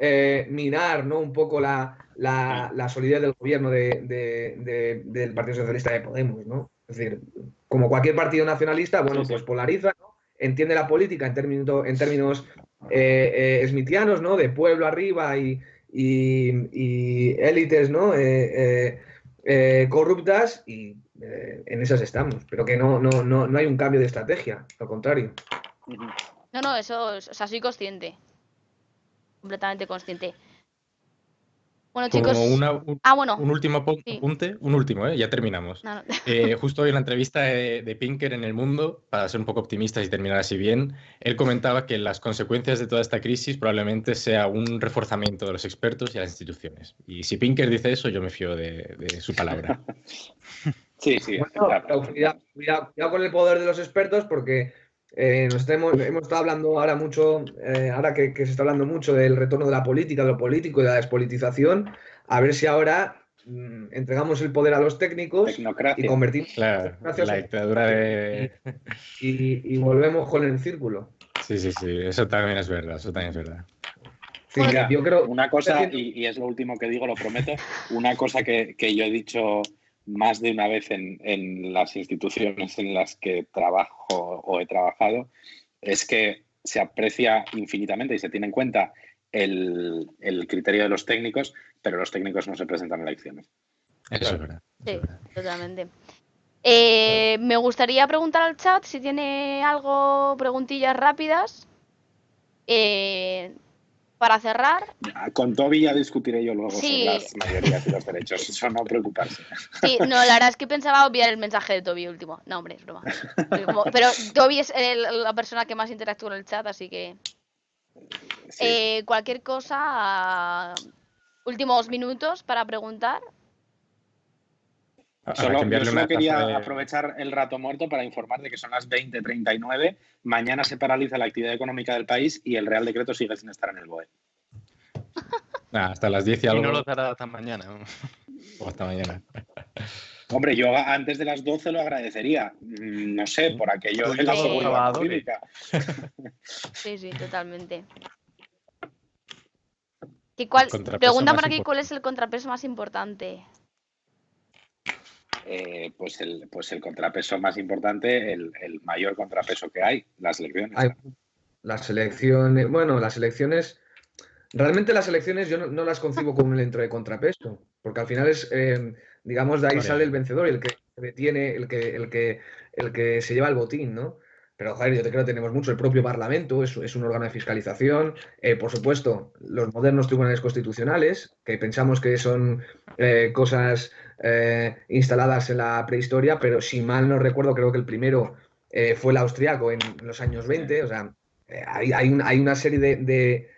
eh, minar ¿no? un poco la, la, solidez del gobierno de, del Partido Socialista de Podemos. ¿no? Es decir, como cualquier partido nacionalista, bueno, pues polariza, ¿no? entiende la política en términos, en términos eh, eh, smithianos, ¿no? de pueblo arriba y, y, élites ¿no? corruptas y en esas estamos, pero que no, no, no, no hay un cambio de estrategia, al contrario. No, no, eso, o sea, soy consciente completamente consciente. Bueno, chicos. un, ah, bueno. un último apunte, un último, ¿eh? ya terminamos. Eh, justo hoy en la entrevista de, Pinker en El Mundo, para ser un poco optimistas y terminar así bien, él comentaba que las consecuencias de toda esta crisis probablemente sea un reforzamiento de los expertos y las instituciones. Y si Pinker dice eso, yo me fío de, su palabra. sí, sí. cuidado con el poder de los expertos porque eh, nos hemos, hemos, estado hablando ahora mucho, eh, ahora que, se está hablando mucho del retorno de la política, de lo político y de la despolitización, a ver si ahora mm, entregamos el poder a los técnicos y convertimos la dictadura de... Y, volvemos con el círculo. Sí, sí, sí, eso también es verdad, eso también es verdad. yo creo... Una cosa, y, es lo último que digo, lo prometo, una cosa que, que yo he dicho más de una vez en, las instituciones en las que trabajo o he trabajado, es que se aprecia infinitamente y se tiene en cuenta el, criterio de los técnicos, pero los técnicos no se presentan en elecciones. Eso es verdad. Sí, totalmente. Eh, me gustaría preguntar al chat si tiene algo, preguntillas rápidas. Eh, para cerrar. Con Toby ya discutiré yo luego sobre las mayorías y los derechos, eso no preocuparse. Sí, no, la verdad es que pensaba obviar el mensaje de Toby último. No, hombre, es broma. Pero Toby es la persona que más interactúa en el chat, así que. Eh, cualquier cosa. Últimos minutos para preguntar. Solo, yo solo quería aprovechar el rato muerto para informar de que son las 20.39. Mañana se paraliza la actividad económica del país y el Real Decreto sigue sin estar en el BOE. hasta las 10 y algo. Y no lo hará hasta mañana. O hasta mañana. Hombre, yo antes de las 12 lo agradecería. Mm, no sé, por aquello de la seguridad pública. Sí, sí, totalmente. ¿Y cuál, pregunta para aquí, ¿cuál es el contrapeso más importante? Eh, pues, el, pues el contrapeso más importante, el, mayor contrapeso que hay, las elecciones. las elecciones, bueno, las elecciones, realmente las elecciones yo no, las concibo como un entro de contrapeso, porque al final es, eh, digamos, de ahí sale el vencedor, el que detiene, el que, el que, el que se lleva el botín, ¿no? Pero, joder, yo te creo que tenemos mucho. El propio Parlamento es, es un órgano de fiscalización. Eh, por supuesto, los modernos tribunales constitucionales, que pensamos que son eh, cosas eh, instaladas en la prehistoria, pero si mal no recuerdo, creo que el primero fue el austriaco en los años 20. O sea, hay, hay, una serie de,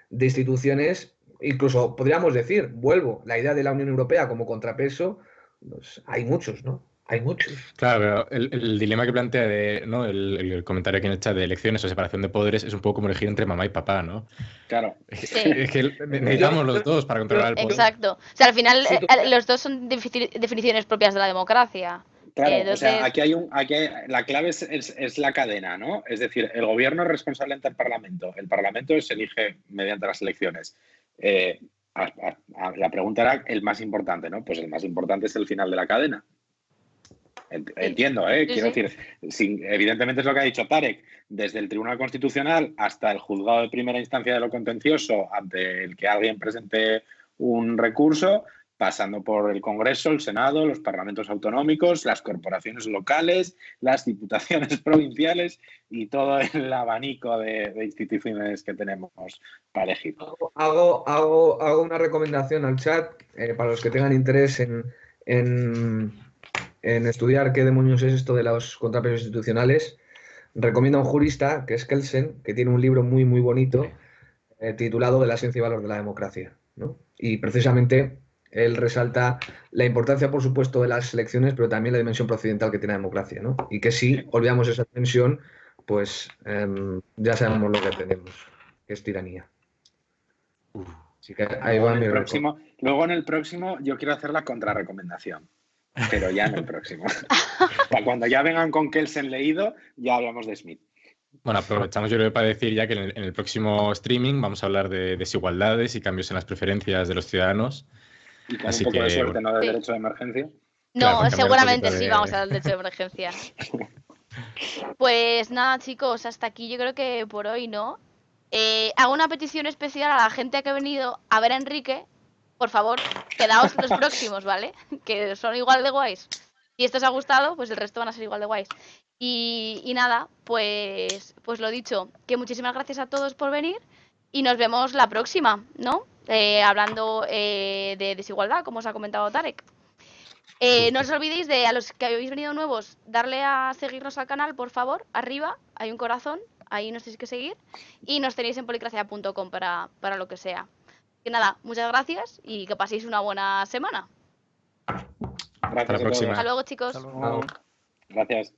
de, instituciones, incluso podríamos decir, vuelvo, la idea de la Unión Europea como contrapeso, pues hay muchos, ¿no? Hay muchos. Claro, pero el, dilema que plantea de, ¿no? el, comentario aquí en el chat de elecciones o separación de poderes es un poco como elegir entre mamá y papá, ¿no? Claro. Es que necesitamos los dos para controlar el poder. Exacto. O sea, al final eh, los dos son definiciones propias de la democracia. Claro, o sea, aquí hay un, aquí la clave es, la cadena, ¿no? Es decir, el gobierno es responsable ante el Parlamento. El Parlamento se elige mediante las elecciones. Eh, la pregunta era el más importante, ¿no? Pues el más importante es el final de la cadena. Entiendo, ¿eh? Quiero decir, evidentemente es lo que ha dicho Tarek, desde el Tribunal Constitucional hasta el juzgado de primera instancia de lo contencioso ante el que alguien presente un recurso, pasando por el Congreso, el Senado, los parlamentos autonómicos, las corporaciones locales, las diputaciones provinciales y todo el abanico de, instituciones que tenemos para elegir. Hago, hago, hago una recomendación al chat eh, para los que tengan interés en, en, estudiar qué demonios es esto de los contrapesos institucionales. Recomiendo a un jurista, que es Kelsen, que tiene un libro muy, muy bonito eh, titulado De la esencia y valor de la democracia. Y precisamente él resalta la importancia, por supuesto, de las elecciones, pero también la dimensión procedimental que tiene la democracia, ¿no? Y que si olvidamos esa dimensión, pues em, ya sabemos lo que tenemos, que es tiranía. Así que ahí va mi próximo, Luego en el próximo yo quiero hacer la contrarrecomendación, pero ya en el próximo. cuando ya vengan con Kelsen leído, ya hablamos de Smith. Bueno, aprovechamos yo creo para decir ya que en el, próximo streaming vamos a hablar de desigualdades y cambios en las preferencias de los ciudadanos. Y con un poco de suerte, ¿no? Del derecho de emergencia. No, seguramente sí vamos a hablar del derecho de emergencia. Pues nada, chicos, hasta aquí yo creo que por hoy no. Eh, hago una petición especial a la gente que ha venido a ver a Enrique. Por favor, quedaos los próximos, ¿vale? Que son igual de guays. Si esto os ha gustado, pues el resto van a ser igual de guays. Y, nada, pues, pues lo dicho, que muchísimas gracias a todos por venir y nos vemos la próxima, ¿no? Eh, hablando eh, de desigualdad, como os ha comentado Tarek. Eh, no os olvidéis de, a los que habéis venido nuevos, darle a seguirnos al canal, por favor, arriba, hay un corazón, ahí nos tenéis que seguir, y nos tenéis en policracia.com para, para lo que sea. Que nada, muchas gracias y que paséis una buena semana. Hasta la próxima. Hasta luego, chicos. Gracias.